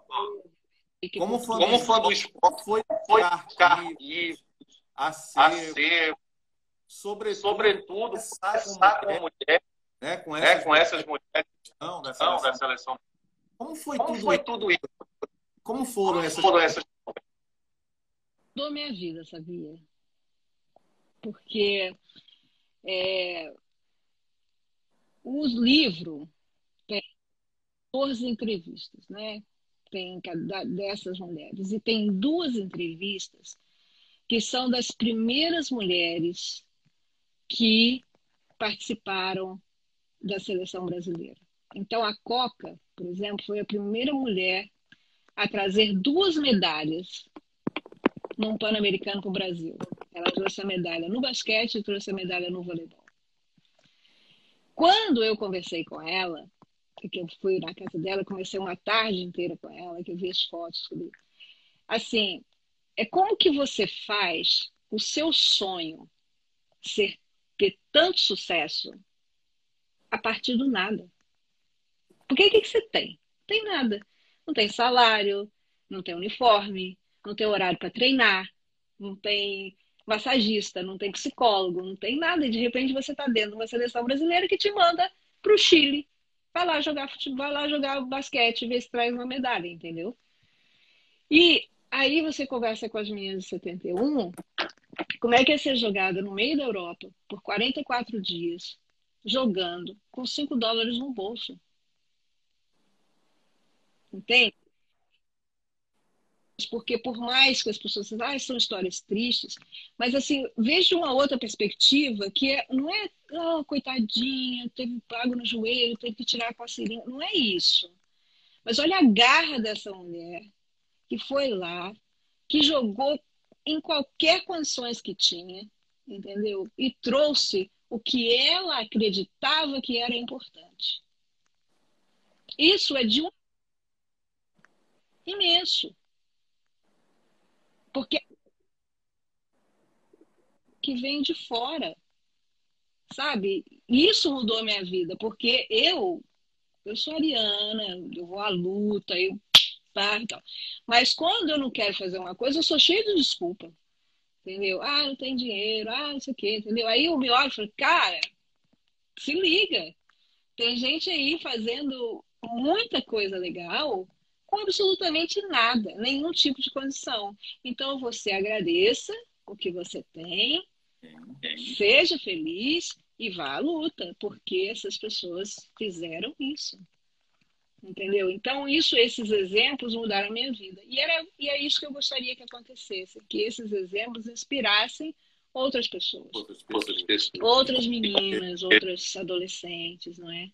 como fã, como fã do esporte foi foi arquivo, acervo, sobretudo, sobretudo começar com, mulher, né, com, essas, é, com essas mulheres não, da, seleção. da seleção. Como foi, Como tudo, foi tudo isso? Como foram Como essas foram essas Mudou minha vida, sabia? Porque é, os livros têm 14 entrevistas, né? Tem dessas mulheres. E tem duas entrevistas que são das primeiras mulheres que participaram da seleção brasileira. Então, a Coca, por exemplo, foi a primeira mulher a trazer duas medalhas num Pan-Americano para o Brasil. Ela trouxe a medalha no basquete e trouxe a medalha no voleibol. Quando eu conversei com ela, que eu fui na casa dela, comecei uma tarde inteira com ela, que eu vi as fotos. Assim, é como que você faz o seu sonho ser ter tanto sucesso a partir do nada. Porque o que, que você tem? Não tem nada. Não tem salário, não tem uniforme, não tem horário para treinar, não tem massagista, não tem psicólogo, não tem nada. E de repente você está dentro de uma seleção brasileira que te manda para o Chile. Vai lá jogar futebol, vai lá jogar basquete, ver se traz uma medalha, entendeu? E aí você conversa com as meninas de 71, como é que é ser jogada no meio da Europa por 44 dias, jogando com 5 dólares no bolso. Entende? Porque por mais que as pessoas dizem, ah, são histórias tristes, mas assim, veja uma outra perspectiva que é, não é, oh, coitadinha, teve pago no joelho, teve que tirar a coceirinha, não é isso. Mas olha a garra dessa mulher que foi lá, que jogou em qualquer condições que tinha, entendeu? E trouxe o que ela acreditava que era importante. Isso é de um imenso. Porque que vem de fora. Sabe? Isso mudou a minha vida, porque eu eu sou ariana, eu vou à luta, eu tá, então. Mas quando eu não quero fazer uma coisa, eu sou cheia de desculpa. Entendeu? Ah, não tem dinheiro, ah, não sei o quê, entendeu? Aí eu me olho e falo, cara, se liga. Tem gente aí fazendo muita coisa legal com absolutamente nada, nenhum tipo de condição. Então você agradeça o que você tem, seja feliz e vá à luta, porque essas pessoas fizeram isso. Entendeu? Então, isso, esses exemplos mudaram a minha vida. E, era, e é isso que eu gostaria que acontecesse, que esses exemplos inspirassem outras pessoas. Outras, pessoas. outras meninas, outras adolescentes, não é?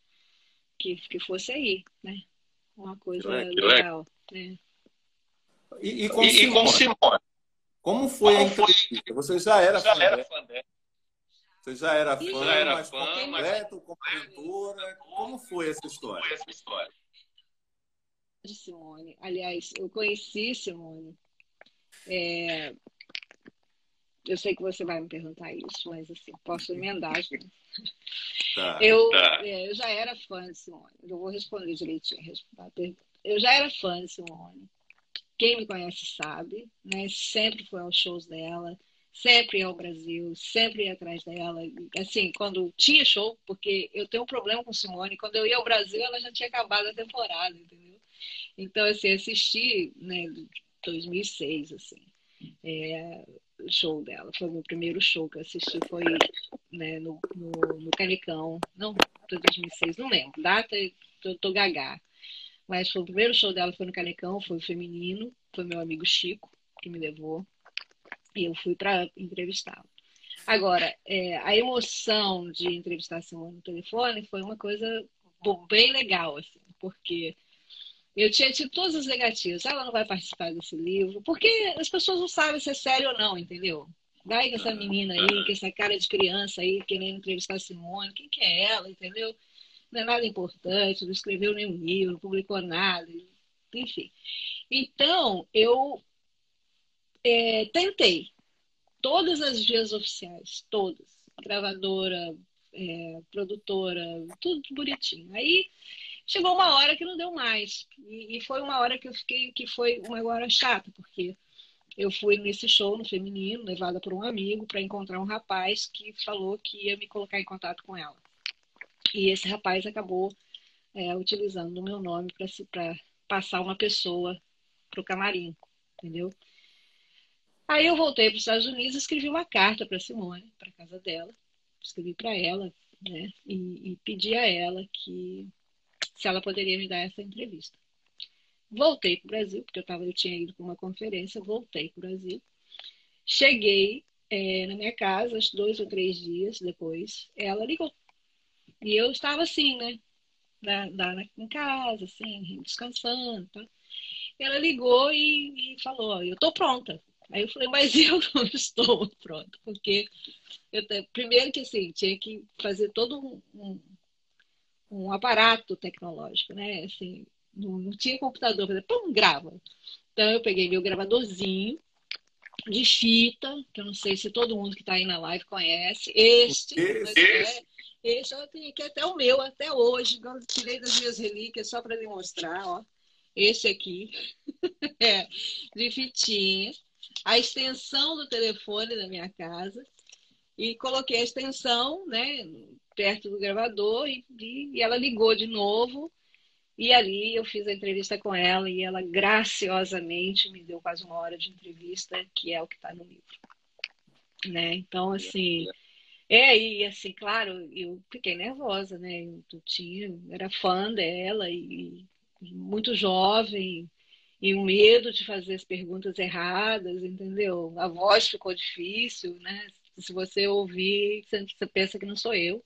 Que, que fosse aí, né? Uma coisa legal. Né? E, e, com, e, Simone, com Simone? Como foi como a entrevista? Você já era já fã, era fã dela? Você já era fã, já era mas fã, completo, compositora. Como foi essa história? Como foi essa história? de Simone. Aliás, eu conheci Simone. É... Eu sei que você vai me perguntar isso, mas assim, posso emendar. Tá, eu, tá. É, eu já era fã de Simone. Eu vou responder direitinho a pergunta. Eu já era fã de Simone. Quem me conhece sabe, né? Sempre foi aos shows dela, sempre ia ao Brasil, sempre ia atrás dela. Assim, quando tinha show, porque eu tenho um problema com Simone, quando eu ia ao Brasil, ela já tinha acabado a temporada, entendeu? Então, assim, assisti, né, 2006, assim, é, show dela. Foi o meu primeiro show que eu assisti, foi né, no, no, no Canecão. Não, foi 2006, não lembro. Data, tô, tô gagá. Mas foi o primeiro show dela, foi no Canecão, foi feminino. Foi meu amigo Chico que me levou. E eu fui para entrevistá-lo. Agora, é, a emoção de entrevistar Simone no telefone foi uma coisa bem legal, assim, porque eu tinha tido todas as negativas. Ela não vai participar desse livro, porque as pessoas não sabem se é sério ou não, entendeu? Vai com essa menina aí, com essa cara de criança aí, querendo entrevistar a Simone, quem que é ela, entendeu? Não é nada importante, não escreveu nenhum livro, não publicou nada, enfim. Então, eu é, tentei todas as vias oficiais, todas. Gravadora, é, produtora, tudo bonitinho. Aí chegou uma hora que não deu mais. E, e, foi uma hora que eu fiquei, que foi uma hora chata, porque eu fui nesse show no feminino, levada por um amigo, para encontrar um rapaz que falou que ia me colocar em contato com ela. E esse rapaz acabou é, utilizando o meu nome para passar uma pessoa para o camarim, entendeu? Aí eu voltei para os Estados Unidos e escrevi uma carta para Simone, para casa dela. Escrevi para ela, né? E, e pedi a ela que se ela poderia me dar essa entrevista. Voltei para o Brasil, porque eu, tava, eu tinha ido para uma conferência, voltei para o Brasil. Cheguei é, na minha casa, dois ou três dias depois, ela ligou. E eu estava assim, né? Da, da, em casa, assim, descansando. Tá? Ela ligou e, e falou: Eu estou pronta. Aí eu falei, mas eu *laughs* não estou pronta, porque eu, primeiro que assim, tinha que fazer todo um, um, um aparato tecnológico, né? Assim, não, não tinha computador, falei, pum, grava. Então eu peguei meu gravadorzinho de fita, que eu não sei se todo mundo que está aí na live conhece. Este, esse, esse. esse eu tenho aqui até o meu, até hoje. Eu tirei das minhas relíquias só para demonstrar, ó. Esse aqui, *laughs* é, de fitinha a extensão do telefone da minha casa e coloquei a extensão, né, perto do gravador e, e, ela ligou de novo e ali eu fiz a entrevista com ela e ela graciosamente me deu quase uma hora de entrevista, que é o que está no livro, né? Então assim, é e assim, claro, eu fiquei nervosa, né? Eu tinha, era fã dela e, e muito jovem e o medo de fazer as perguntas erradas, entendeu? A voz ficou difícil, né? Se você ouvir, você pensa que não sou eu.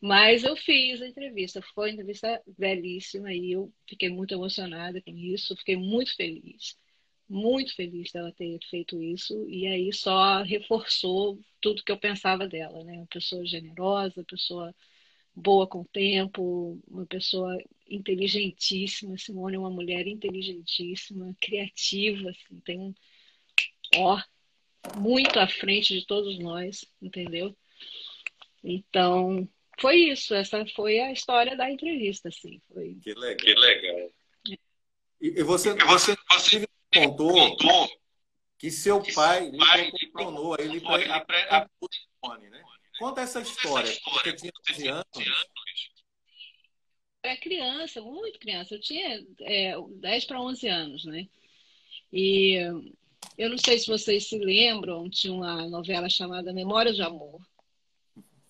Mas eu fiz a entrevista, foi uma entrevista belíssima e eu fiquei muito emocionada com isso, fiquei muito feliz, muito feliz dela ter feito isso e aí só reforçou tudo que eu pensava dela, né? Uma pessoa generosa, pessoa boa com o tempo, uma pessoa inteligentíssima. Simone é uma mulher inteligentíssima, criativa, assim, tem um ó muito à frente de todos nós, entendeu? Então, foi isso. Essa foi a história da entrevista, assim. Foi... Que legal. Que legal. E, você, você, você contou, contou que seu pai lhe proporcionou, ele a, né? Conta essa história. Você tinha 11 anos. Era criança, muito criança. Eu tinha é, 10 para 11 anos, né? E eu não sei se vocês se lembram, tinha uma novela chamada Memória de Amor,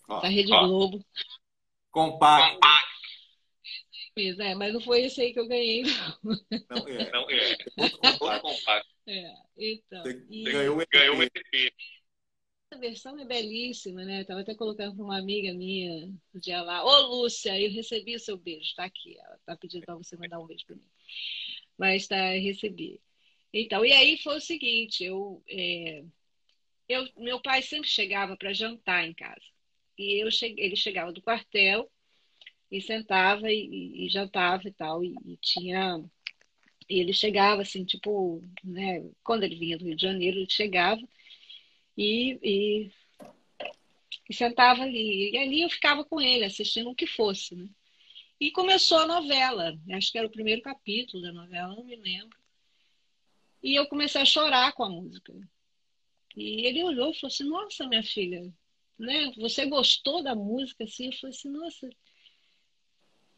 ó, da Rede ó. Globo. Compacto. É, mas não foi esse aí que eu ganhei, não. Não é. Não é. compacto. É, então. Você e... ganhou o EP essa versão é belíssima, né? Estava até colocando para uma amiga minha no dia lá. Ô, Lúcia, eu recebi o seu beijo. Está aqui. Ela está pedindo para você mandar um beijo para mim. Mas tá, recebi. Então, e aí foi o seguinte: eu, é, eu meu pai sempre chegava para jantar em casa. E eu ele chegava do quartel e sentava e, e jantava e tal. E, e tinha. E ele chegava assim, tipo, né? Quando ele vinha do Rio de Janeiro, ele chegava e, e, sentava ali. E ali eu ficava com ele, assistindo o que fosse. Né? E começou a novela, acho que era o primeiro capítulo da novela, não me lembro. E eu comecei a chorar com a música. E ele olhou e falou assim: Nossa, minha filha, né? Você gostou da música? Assim? Eu falei assim: Nossa,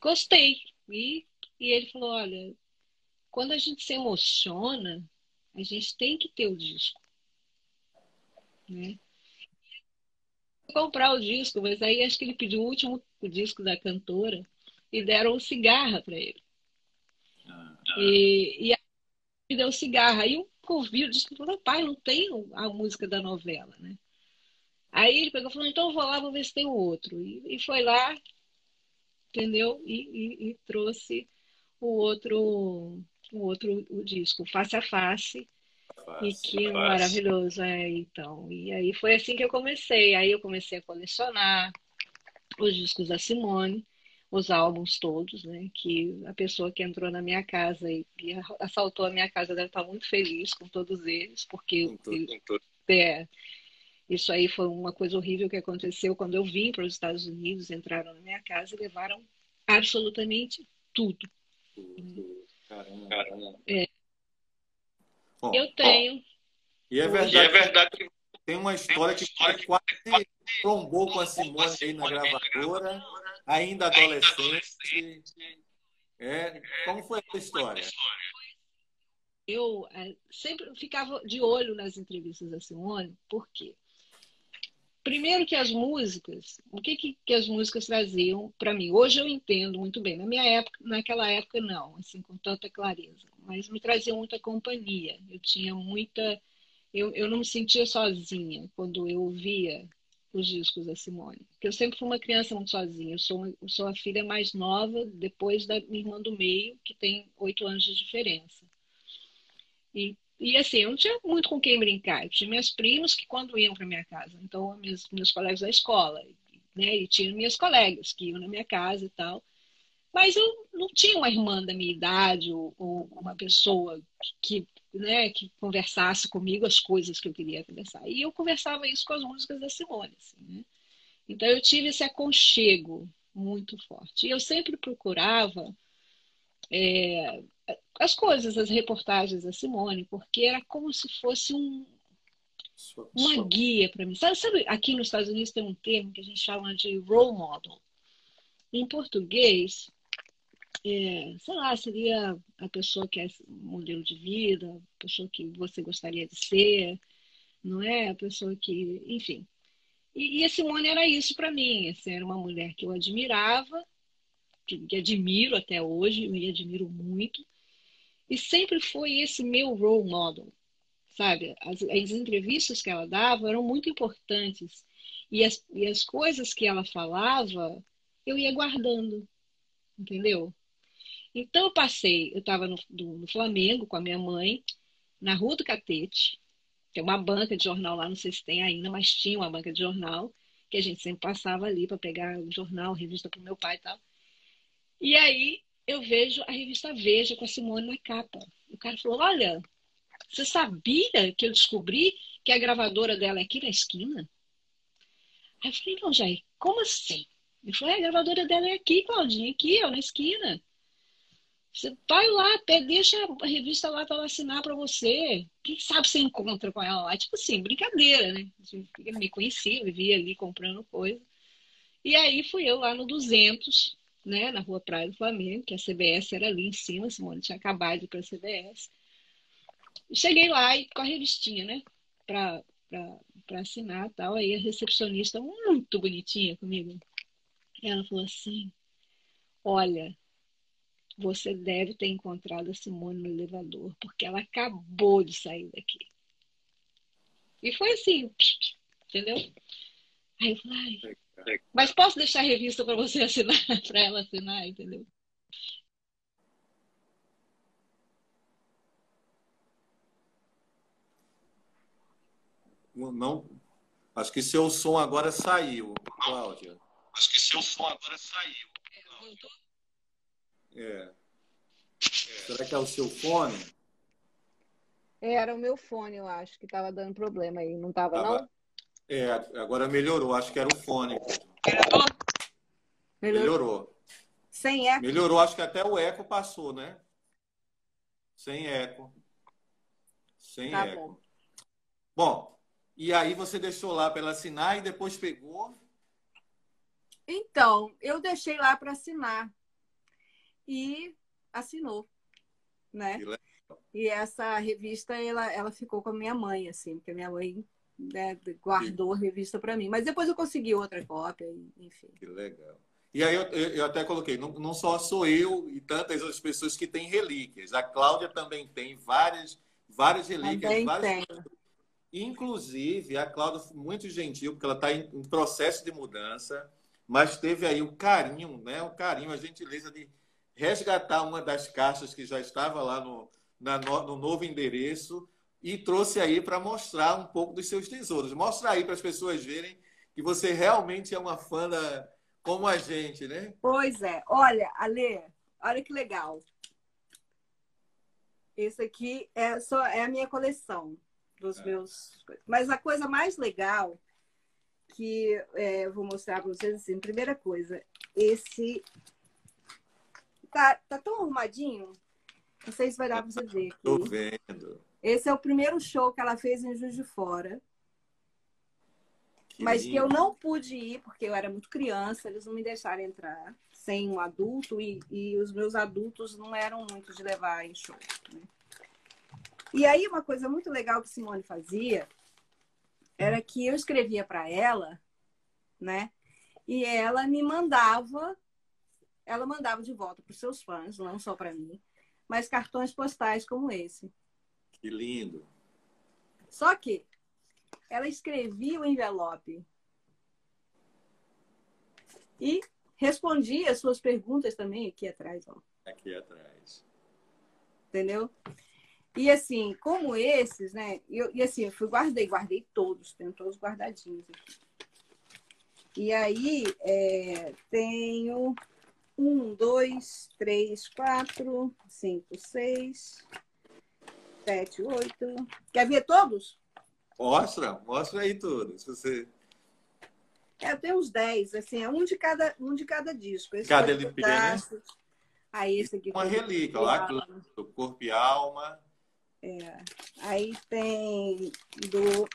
gostei. E, e ele falou: Olha, quando a gente se emociona, a gente tem que ter o disco. Né? Comprar o disco, mas aí acho que ele pediu o último o disco da cantora e deram um cigarro para ele. Ah, E, e aí me deu cigarro. Aí eu ouvi o disco e falou, pai, não tem a música da novela, né? Aí ele pegou e falou, então eu vou lá, vou ver se tem o outro. E, e foi lá, entendeu? E, e, e, trouxe o outro, o outro o disco, face a face, e que maravilhoso, é, então. E aí foi assim que eu comecei. Aí eu comecei a colecionar os discos da Simone, os álbuns todos, né? Que a pessoa que entrou na minha casa e, e assaltou a minha casa deve estar muito feliz com todos eles, porque É, isso aí foi uma coisa horrível que aconteceu quando eu vim para os Estados Unidos, entraram na minha casa e levaram absolutamente tudo. Caramba. Caramba. É, Bom, eu tenho, E é verdade, e é verdade que tem uma história que quase trombou com a Simone aí na gravadora, ainda adolescente. É, como foi essa história? Eu é, sempre ficava de olho nas entrevistas da Simone, por quê? Primeiro que as músicas, o que, que, que as músicas traziam para mim? Hoje eu entendo muito bem. Na minha época, naquela época não, assim com tanta clareza. Mas me trazia muita companhia. Eu tinha muita, eu, eu não me sentia sozinha quando eu ouvia os discos da Simone. Porque eu sempre fui uma criança muito sozinha. Eu sou, eu sou a filha mais nova depois da minha irmã do meio, que tem oito anos de diferença. E assim, eu não tinha muito com quem brincar. Eu tinha minhas primas que quando iam para minha casa, então meus, meus colegas da escola, né? E tinha minhas colegas que iam na minha casa e tal. Mas eu não tinha uma irmã da minha idade ou, ou uma pessoa que, né, que conversasse comigo as coisas que eu queria conversar. E eu conversava isso com as músicas da Simone. Assim, né? Então eu tive esse aconchego muito forte. E eu sempre procurava é, as coisas, as reportagens da Simone, porque era como se fosse um, uma guia para mim. Sabe, sabe, aqui nos Estados Unidos tem um termo que a gente chama de role model. Em português, é, sei lá, seria a pessoa que é modelo de vida, a pessoa que você gostaria de ser, não é? A pessoa que, enfim. E, e a Simone era isso para mim. Assim, era uma mulher que eu admirava, que, que admiro até hoje, me admiro muito e sempre foi esse meu role model, sabe? As, as entrevistas que ela dava eram muito importantes. E as, e as coisas que ela falava, eu ia guardando, entendeu? Então eu passei, eu estava no, no, Flamengo com a minha mãe, na Rua do Catete, tem uma banca de jornal lá, não sei se tem ainda, mas tinha uma banca de jornal, que a gente sempre passava ali para pegar o jornal, revista para o meu pai e tal. E aí eu vejo a revista Veja com a Simone na capa. O cara falou: Olha, você sabia que eu descobri que a gravadora dela é aqui na esquina? Aí eu falei: Não, Jair, como assim? Ele falou: é, A gravadora dela é aqui, Claudinha, aqui, ó, na esquina. Você vai lá, deixa a revista lá para ela assinar para você. Quem sabe você encontra com ela lá? Tipo assim, brincadeira, né? Eu me conhecia, vivia ali comprando coisa. E aí fui eu lá no 200, né, na Rua Praia do Flamengo, que a CBS era ali em cima, Simone tinha acabado de ir para a CBS. Cheguei lá e com a revistinha, né, para assinar tal. Aí a recepcionista, muito bonitinha comigo, ela falou assim: Olha, você deve ter encontrado a Simone no elevador, porque ela acabou de sair daqui. E foi assim, entendeu? Aí eu falei, mas posso deixar a revista para você *laughs* assinar, para ela assinar, entendeu? Não, acho que seu som agora saiu, Cláudia. Acho que seu som agora saiu. É. é. Será que é o seu fone? Era o meu fone, eu acho, que estava dando problema aí. Não estava, não? É, agora melhorou. Acho que era o fone. Melhorou? Melhorou. Sem eco? Melhorou. Acho que até o eco passou, né? Sem eco. Sem tá eco. Bom. bom, e aí você deixou lá para ela assinar e depois pegou? Então, eu deixei lá para assinar. E assinou, né? E essa revista, ela, ela ficou com a minha mãe, assim, porque a minha mãe né, guardou a revista para mim. Mas depois eu consegui outra cópia, enfim. Que legal. E aí eu, eu até coloquei, não, não só sou eu e tantas outras pessoas que têm relíquias. A Cláudia também tem várias, várias relíquias. Também várias... tem. Inclusive, a Cláudia foi muito gentil, porque ela está em, em, processo de mudança, mas teve aí o carinho, né? O carinho, a gentileza de resgatar uma das caixas que já estava lá no, na, no novo endereço e trouxe aí para mostrar um pouco dos seus tesouros. Mostra aí para as pessoas verem que você realmente é uma fã da, como a gente, né? Pois é. Olha, Ale, olha que legal. Esse aqui é só é a minha coleção dos é. meus. Mas a coisa mais legal que é, eu vou mostrar para vocês assim, primeira coisa, esse tá, tá tão arrumadinho, não sei se vai dar para você ver. Estou vendo. Esse é o primeiro show que ela fez em Juiz de Fora. Que mas lindo. que eu não pude ir porque eu era muito criança, eles não me deixaram entrar sem um adulto e, e os meus adultos não eram muito de levar em show. Né? E aí uma coisa muito legal que Simone fazia era que eu escrevia para ela, né? E ela me mandava, ela mandava de volta para os seus fãs, não só para mim, mas cartões postais como esse. Que lindo. Só que ela escrevia o envelope e respondia as suas perguntas também aqui atrás, ó. Aqui atrás. Entendeu? E assim, como esses, né? Eu, e assim, eu fui guardei, guardei todos, tenho todos guardadinhos aqui. E aí é, tenho um, dois, três, quatro, cinco, seis, sete, oito. Quer ver todos? Mostra, mostra aí tudo. Se você... É, eu tenho uns 10, assim, é um de cada, um de cada disco. Esse Cada LP, pedaço. Aí esse aqui Uma relíquia, lá corpo e alma. É. Aí tem do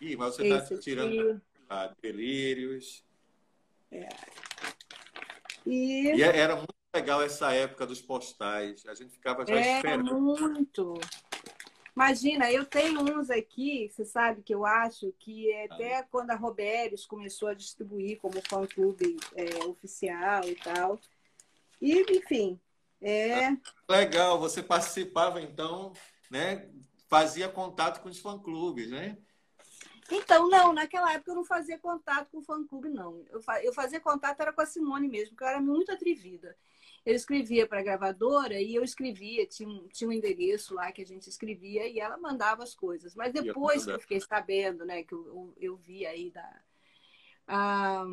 Ih, mas você está tirando ah, delírios. E E é, era muito legal essa época dos postais. A gente ficava já é esperando. muito. Imagina, eu tenho uns aqui, você sabe que eu acho que é Ah. até quando a Roberes começou a distribuir como fã-clube é, oficial e tal. E, enfim, é, Legal, você participava então, né? Fazia contato com os fã-clubes, né? Então, não, naquela época eu não fazia contato com o fã-clube, não. Eu, fa- eu fazia contato era com a Simone mesmo, porque eu era muito atrevida. Eu escrevia para a gravadora e eu escrevia, tinha um, tinha um endereço lá que a gente escrevia e ela mandava as coisas. Mas depois que eu fiquei sabendo, né, que eu, eu, eu vi aí da. ah,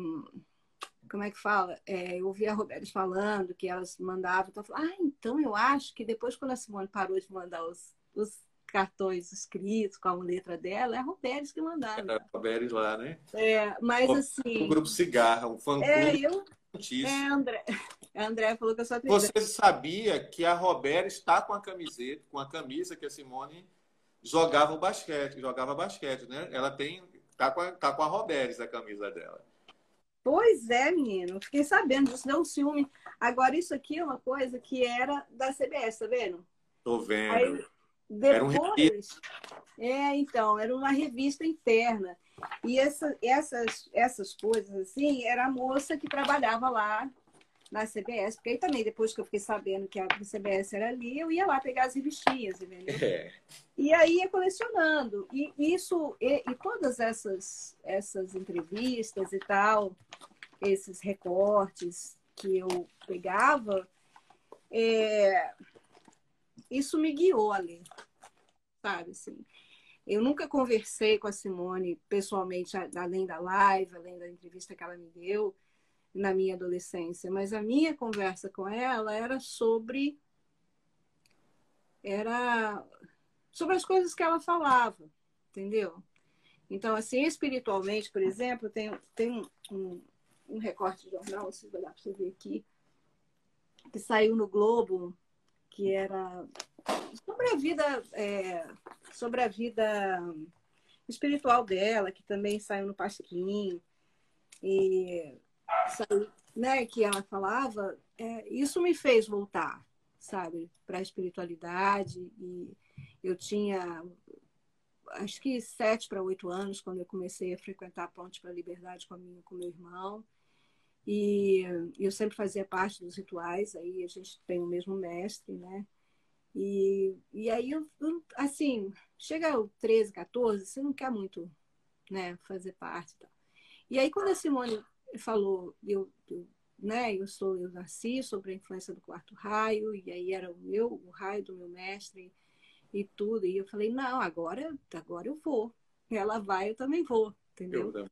como é que fala? É, eu ouvi a Roberts falando que elas mandavam. Então eu falei, ah, então eu acho que depois, quando a Simone parou de mandar os, os cartões escritos com a letra dela, é a Roberts que mandava. Era o Beres lá, né? É, mas O- assim. O grupo Cigarra, um É, fã-clube eu. É, André. A André falou que eu sou atriz. Você sabia que a Roberta está com a camiseta, com a camisa que a Simone jogava o basquete, jogava basquete, né? Ela tem tá com a, tá com a Roberts a camisa dela. Pois é, menino. Fiquei sabendo disso, deu um ciúme. Agora, isso aqui é uma coisa que era da CBS, tá vendo? Tô vendo. Aí, Era um depois. É, então, era uma revista interna. E essa, essas, essas coisas, assim, era a moça que trabalhava lá na CBS, porque aí também, depois que eu fiquei sabendo que a CBS era ali, eu ia lá pegar as revistinhas, entendeu? É. E aí ia colecionando. E isso, e, e todas essas, essas entrevistas e tal, esses recortes que eu pegava, é, isso me guiou ali, sabe? Assim, eu nunca conversei com a Simone pessoalmente, além da live, além da entrevista que ela me deu na minha adolescência, mas a minha conversa com ela era sobre era sobre as coisas que ela falava, entendeu? Então, assim, espiritualmente, por exemplo, tem, tem um, um, recorte de jornal, se dar para você ver aqui, que saiu no Globo, que era sobre a vida, é, sobre a vida espiritual dela, que também saiu no Pasquim, e né, que ela falava, é, isso me fez voltar, sabe, para a espiritualidade. E eu tinha, acho que sete para oito anos, quando eu comecei a frequentar a Ponte para a Liberdade com, a minha, com meu irmão. E eu sempre fazia parte dos rituais, aí a gente tem o mesmo mestre, né? E, e aí, eu, assim, chega o 13, 14, você não quer muito né, fazer parte. Tal. E aí, quando a Simone falou, eu, eu né, eu sou, eu nasci sobre a influência do quarto raio, e aí era o meu, o raio do meu mestre e tudo. E eu falei, não, agora, agora eu vou. Ela vai, eu também vou, entendeu? Eu também.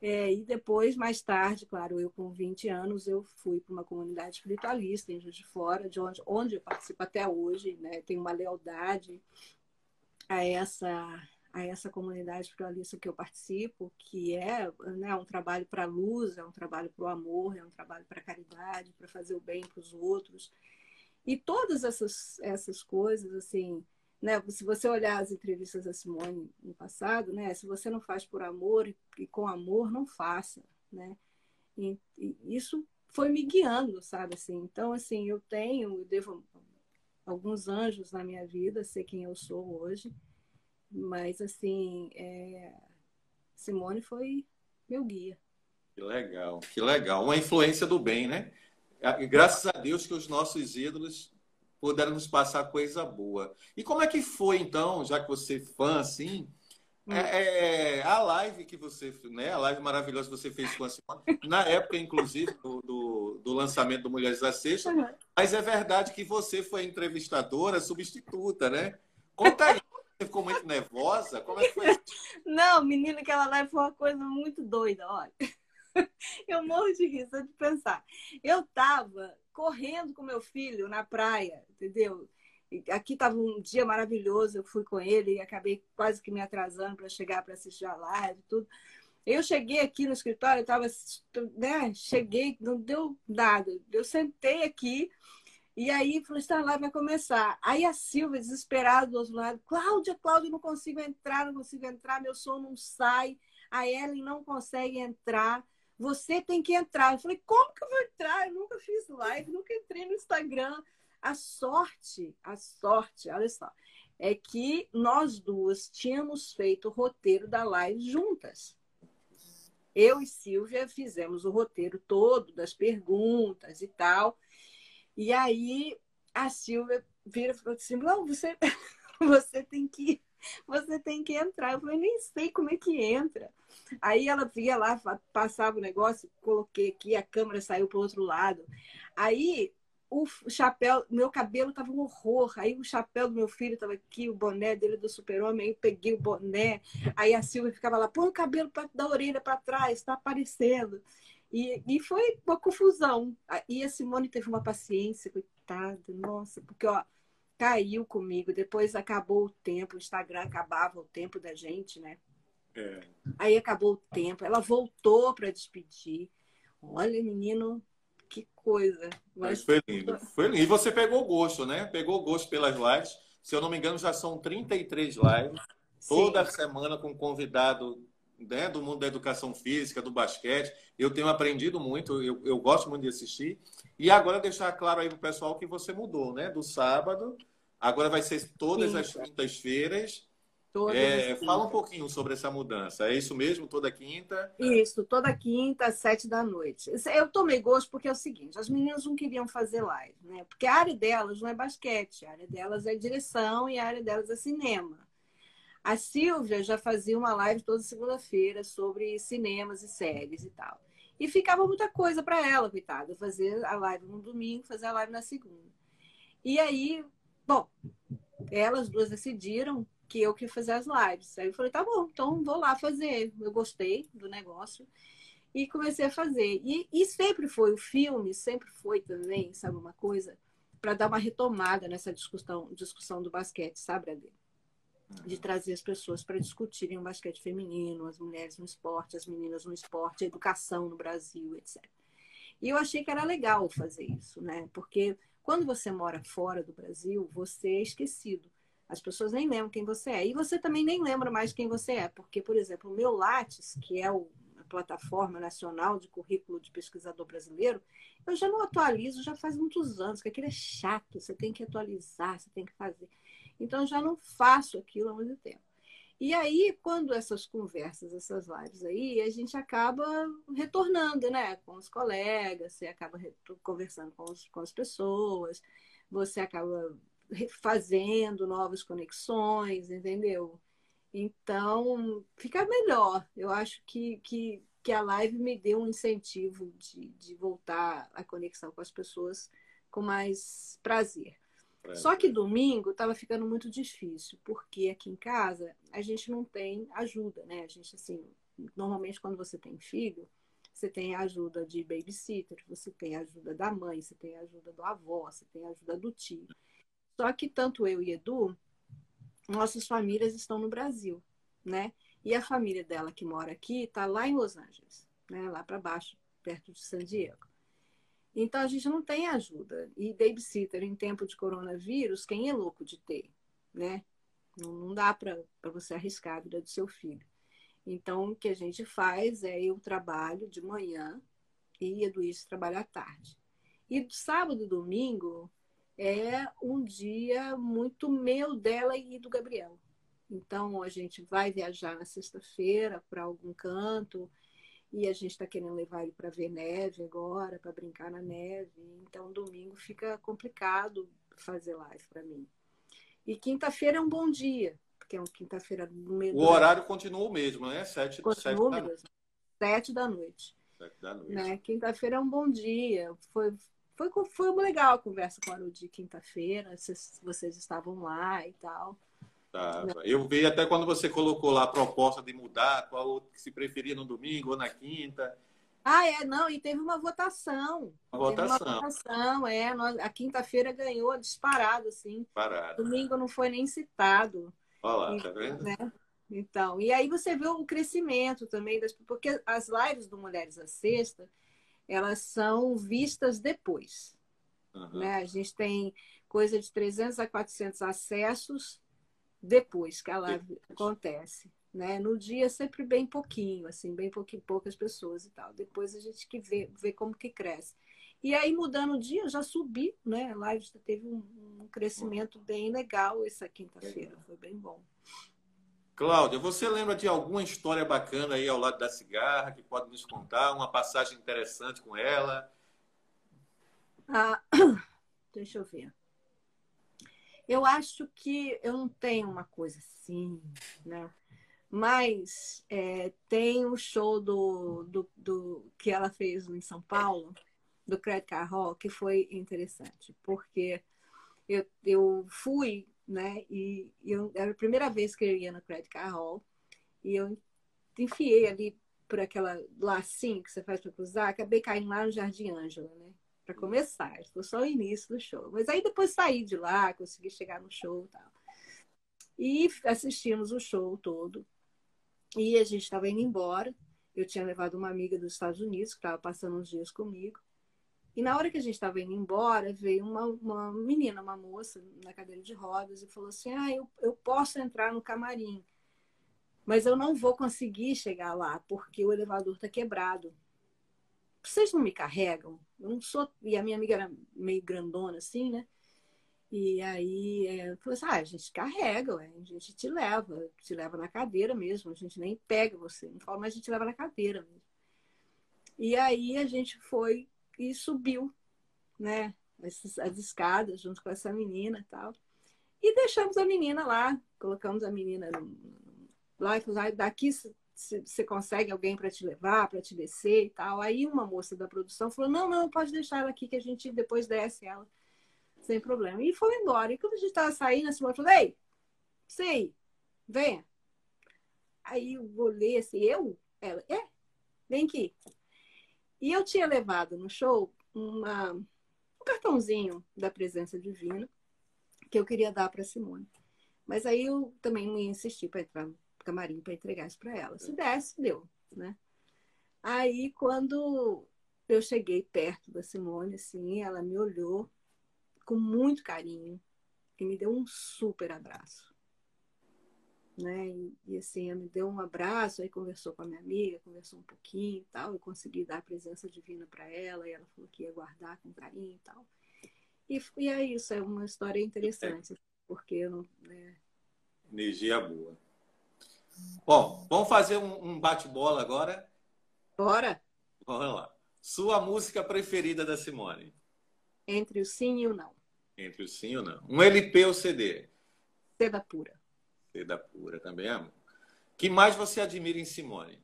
É, e depois, mais tarde, claro, eu com 20 anos, eu fui para uma comunidade espiritualista em Juiz de Fora, de onde, onde eu participo até hoje, né? Tenho uma lealdade a essa, a essa comunidade espiritualista que eu participo, que é né, um trabalho para a luz, é um trabalho para o amor, é um trabalho para a caridade, para fazer o bem para os outros. E todas essas, essas coisas, assim, né? Se você olhar as entrevistas da Simone no passado, né? Se você não faz por amor e com amor, não faça, né? E, e isso foi me guiando, sabe assim. Então, assim, eu tenho, eu devo alguns anjos na minha vida, sei quem eu sou hoje, mas assim, é... Simone foi meu guia. Que legal, que legal. Uma influência do bem, né? Graças a Deus que os nossos ídolos puderam nos passar coisa boa. E como é que foi, então, já que você é fã, assim, hum. é, é, a live que você, né, a live maravilhosa que você fez com a Simone, na época, inclusive, do, do, do lançamento do Mulheres da Sexta, mas é verdade que você foi entrevistadora substituta, né? Conta aí, ficou muito nervosa? Como é que foi? *laughs* Não, menina, aquela live foi uma coisa muito doida, olha. *laughs* Eu morro de rir só de pensar. Eu tava correndo com meu filho na praia, entendeu? Aqui estava um dia maravilhoso, eu fui com ele e acabei quase que me atrasando para chegar para assistir a live tudo. Eu cheguei aqui no escritório, estava, né? Cheguei, não deu nada. Eu sentei aqui e aí falei, está live vai começar. Aí a Silvia, desesperada do outro lado, Cláudia, Cláudia, não consigo entrar, não consigo entrar, meu som não sai. A Ellen não consegue entrar você tem que entrar. Eu falei, como que eu vou entrar? Eu nunca fiz live, nunca entrei no Instagram. A sorte, a sorte, olha só, é que nós duas tínhamos feito o roteiro da live juntas. Eu e Silvia fizemos o roteiro todo das perguntas e tal. E aí a Silvia vira e falou assim: não, você, *laughs* você tem que você tem que entrar. Eu falei, nem sei como é que entra. Aí ela via lá, passava o negócio, coloquei aqui, a câmera saiu para o outro lado. Aí o chapéu, meu cabelo estava um horror. Aí o chapéu do meu filho estava aqui, o boné dele do super-homem. Aí eu peguei o boné. Aí a Silvia ficava lá, põe o cabelo da orelha para trás, está aparecendo. E, e foi uma confusão. E a Simone teve uma paciência, coitada, nossa, porque ó, caiu comigo. Depois acabou o tempo, o Instagram acabava o tempo da gente, né? É. Aí acabou o tempo, ela voltou para despedir. Olha, menino, que coisa. Mas foi lindo, foi lindo. E você pegou gosto, né? Pegou gosto pelas lives. Se eu não me engano, já são 33 lives. Sim. Toda semana com convidado né, do mundo da educação física, do basquete. Eu tenho aprendido muito, eu, eu gosto muito de assistir. E agora deixar claro aí para o pessoal que você mudou, né? Do sábado, agora vai ser todas Sim. as quintas-feiras é, fala um pouquinho sobre essa mudança. É isso mesmo, toda quinta? Isso, toda quinta, às sete da noite. Eu tomei gosto porque é o seguinte: as meninas não queriam fazer live, né? Porque a área delas não é basquete, a área delas é direção e a área delas é cinema. A Silvia já fazia uma live toda segunda-feira sobre cinemas e séries e tal. E ficava muita coisa para ela, coitada, fazer a live no domingo, fazer a live na segunda. E aí, bom, elas duas decidiram que eu que fazer as lives. Aí eu falei, tá bom, então vou lá fazer. Eu gostei do negócio e comecei a fazer. E, e sempre foi, o filme sempre foi também, sabe, uma coisa, para dar uma retomada nessa discussão, discussão do basquete, sabe, Adê? De trazer as pessoas para discutirem o basquete feminino, as mulheres no esporte, as meninas no esporte, a educação no Brasil, etc. E eu achei que era legal fazer isso, né? Porque quando você mora fora do Brasil, você é esquecido. As pessoas nem lembram quem você é. E você também nem lembra mais quem você é. Porque, por exemplo, o meu Lattes, que é o, a plataforma nacional de currículo de pesquisador brasileiro, eu já não atualizo já faz muitos anos, que aquilo é chato, você tem que atualizar, você tem que fazer. Então, já não faço aquilo há muito tempo. E aí, quando essas conversas, essas lives aí, a gente acaba retornando, né? Com os colegas, você acaba conversando com, os, com as pessoas, você acaba fazendo novas conexões, entendeu? Então, fica melhor. Eu acho que, que, que a live me deu um incentivo de, de voltar à conexão com as pessoas com mais prazer. Só que domingo estava ficando muito difícil, porque aqui em casa a gente não tem ajuda, né? A gente, assim, normalmente quando você tem filho, você tem a ajuda de babysitter, você tem a ajuda da mãe, você tem a ajuda do avó, você tem a ajuda do tio. Só que tanto eu e Edu, nossas famílias estão no Brasil, né? E a família dela que mora aqui está lá em Los Angeles, né? Lá para baixo, perto de San Diego. Então a gente não tem ajuda. E babysitter em tempo de coronavírus, quem é louco de ter? né? Não, não dá para você arriscar a vida do seu filho. Então, o que a gente faz é eu trabalho de manhã e a trabalha à tarde. E sábado e domingo é um dia muito meu dela e do Gabriel. Então, a gente vai viajar na sexta-feira para algum canto e a gente está querendo levar ele para ver neve agora, para brincar na neve. Então, domingo fica complicado fazer live para mim. E quinta-feira é um bom dia, porque é uma quinta-feira no meio O horário continua o mesmo, né? Sete, sete. Da... sete da noite. Sete da noite. Né? Quinta-feira é um bom dia. Foi, foi, foi legal a conversa com a Arudi quinta-feira. Vocês, vocês estavam lá e tal. Tá. Eu vi até quando você colocou lá a proposta de mudar, qual se preferia no domingo ou na quinta. Ah, é, não, e teve uma votação. Uma votação. Uma votação, é. A quinta-feira ganhou disparado, assim. Parado. Domingo não foi nem citado. Olha lá, e, tá vendo? Né? Então, e aí você vê o crescimento também, das, porque as lives do Mulheres à Sexta, elas são vistas depois. Uhum. Né? A gente tem coisa de 300 a 400 acessos depois que a live acontece. Né? No dia é sempre bem pouquinho, assim, bem pouquinho, poucas pessoas e tal. Depois a gente que vê, vê como que cresce. E aí, mudando o dia, já subi, né? A live já teve um, um crescimento bem legal essa quinta-feira, foi bem bom. Cláudia, você lembra de alguma história bacana aí ao lado da cigarra que pode nos contar? Uma passagem interessante com ela? Ah, *coughs* deixa eu ver. Eu acho que eu não tenho uma coisa assim, né? Mas é, tem o show do, do, do, que ela fez em São Paulo, do Credit Hall, que foi interessante, porque eu, eu fui, né? E eu, era a primeira vez que eu ia no Credit Hall, e eu enfiei ali por aquela lacinho que você faz para cruzar, acabei caindo lá no Jardim Ângela, né? Para começar. Foi só o início do show. Mas aí depois saí de lá, consegui chegar no show e tal. E assistimos o show todo. E a gente estava indo embora. Eu tinha levado uma amiga dos Estados Unidos, que estava passando uns dias comigo. E na hora que a gente estava indo embora, veio uma, uma menina, uma moça, na cadeira de rodas, e falou assim: Ah, eu, eu posso entrar no camarim, mas eu não vou conseguir chegar lá, porque o elevador está quebrado vocês não me carregam? Eu não sou. E a minha amiga era meio grandona, assim, né? E aí é, falou assim: ah, a gente carrega, ué, a gente te leva, te leva na cadeira mesmo, a gente nem pega você, não fala, mas a gente leva na cadeira mesmo. E aí a gente foi e subiu, né? As, as escadas junto com essa menina e tal. E deixamos a menina lá, colocamos a menina lá e falamos, ah, daqui você consegue alguém para te levar, para te descer e tal. Aí uma moça da produção falou: não, não, pode deixar ela aqui que a gente depois desce ela, sem problema. E foi embora. E quando a gente estava saindo, a Simone falou: ei, sei, venha. Aí eu olhei assim: eu? Ela, é, vem aqui. E eu tinha levado no show uma, um cartãozinho da presença divina que eu queria dar para Simone. Mas aí eu também não ia insistir para entrar camarim para entregar isso para ela. Se desse, deu, né? Aí, quando eu cheguei perto da Simone, assim, ela me olhou com muito carinho e me deu um super abraço. Né? E, e, assim, ela me deu um abraço, aí conversou com a minha amiga, conversou um pouquinho e tal, eu consegui dar a presença divina para ela, e ela falou que ia guardar com carinho e tal. E, e é isso, é uma história interessante, porque eu não. Né... Energia boa. Bom, vamos fazer um, bate-bola agora? Bora! Vamos lá. Sua música preferida da Simone? Entre o sim e o não. Entre o sim e o não. Um LP ou CD? Seda pura. Seda pura também, amor. que mais você admira em Simone?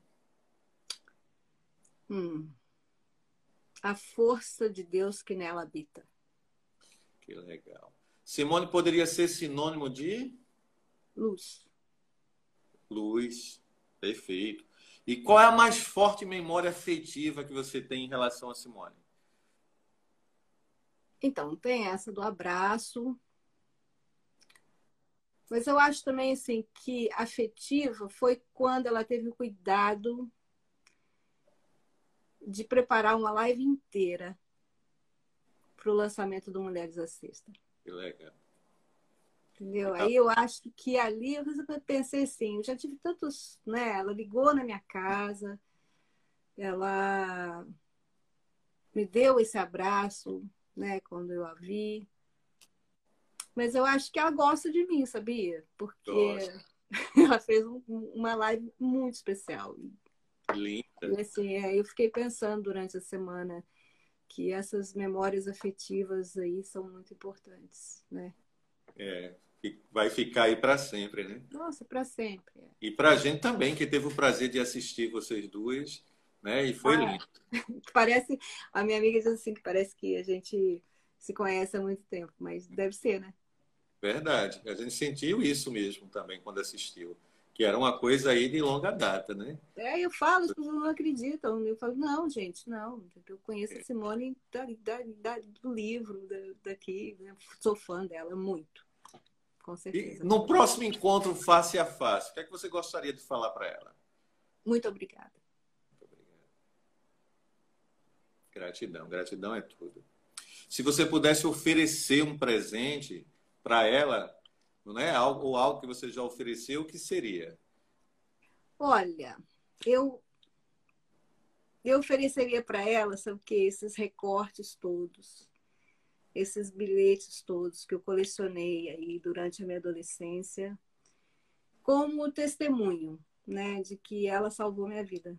Hum. A força de Deus que nela habita. Que legal. Simone poderia ser sinônimo de? Luz. Luz. Perfeito. E qual é a mais forte memória afetiva que você tem em relação a Simone? Então, tem essa do abraço. Mas eu acho também assim que afetiva foi quando ela teve o cuidado de preparar uma live inteira para o lançamento do Mulheres à Sexta. Que legal. Entendeu? Aí eu acho que ali eu pensei assim, eu já tive tantos, né? Ela ligou na minha casa, ela me deu esse abraço, né, quando eu a vi. Mas eu acho que ela gosta de mim, sabia? Porque Gosto. *laughs* ela fez um, uma live muito especial. Linda. E assim, é, eu fiquei pensando durante a semana que essas memórias afetivas aí são muito importantes, né? É, vai ficar aí para sempre, né? Nossa, para sempre. É. E para a gente também, que teve o prazer de assistir vocês duas, né? E foi ah, lindo. *laughs* Parece, a minha amiga diz assim que parece que a gente se conhece há muito tempo, mas deve ser, né? Verdade. A gente sentiu isso mesmo também quando assistiu. Que era uma coisa aí de longa data, né? É, eu falo, as pessoas não acreditam. Eu falo, não, gente, não. Eu conheço a Simone da, da, da, do livro, da, daqui. Né? Sou fã dela muito. Com certeza. E no próximo encontro face a face, o que é que você gostaria de falar para ela? Muito obrigada. Muito obrigada. Gratidão, gratidão é tudo. Se você pudesse oferecer um presente para ela, não é? Algo, ou algo que você já ofereceu, o que seria? Olha, eu eu ofereceria para ela, sabe que? Esses recortes todos, esses bilhetes todos que eu colecionei aí durante a minha adolescência, como testemunho, né, de que ela salvou minha vida,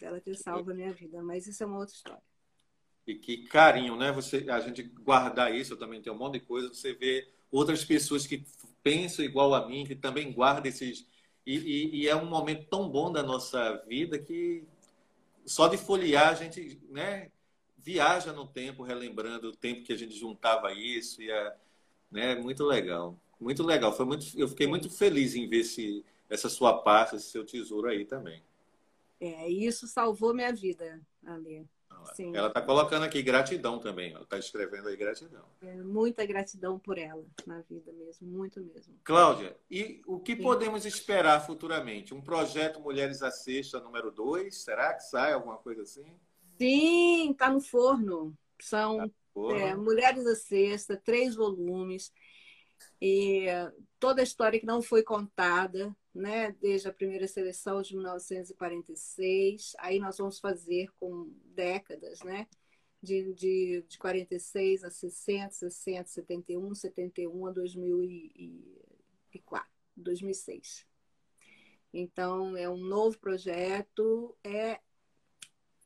ela ter salvo a minha vida. Mas isso é uma outra história. E que carinho, né? Você, a gente guardar isso, eu também tenho um monte de coisa. Você vê outras pessoas que pensam igual a mim, que também guardam esses. E, e, e, é um momento tão bom da nossa vida que só de folhear a gente né, viaja no tempo, relembrando o tempo que a gente juntava isso. E é né, muito legal. Muito legal. Foi muito, eu fiquei muito feliz em ver esse, essa sua pasta, esse seu tesouro aí também. É, isso salvou minha vida, Ali. Sim. Ela está colocando aqui gratidão também. Ela está escrevendo aí gratidão. É, muita gratidão por ela na vida mesmo, muito mesmo. Cláudia, e o que Sim. podemos esperar futuramente? Um projeto Mulheres à Sexta número 2? Será que sai alguma coisa assim? Sim, está no forno. São tá forno. É, Mulheres à Sexta, três volumes. E toda a história que não foi contada, né, desde a primeira seleção de 1946. Aí nós vamos fazer com décadas, né, de, de, de 46 a 60, 60, 71, 71 a 2004, 2006. Então, é um novo projeto, é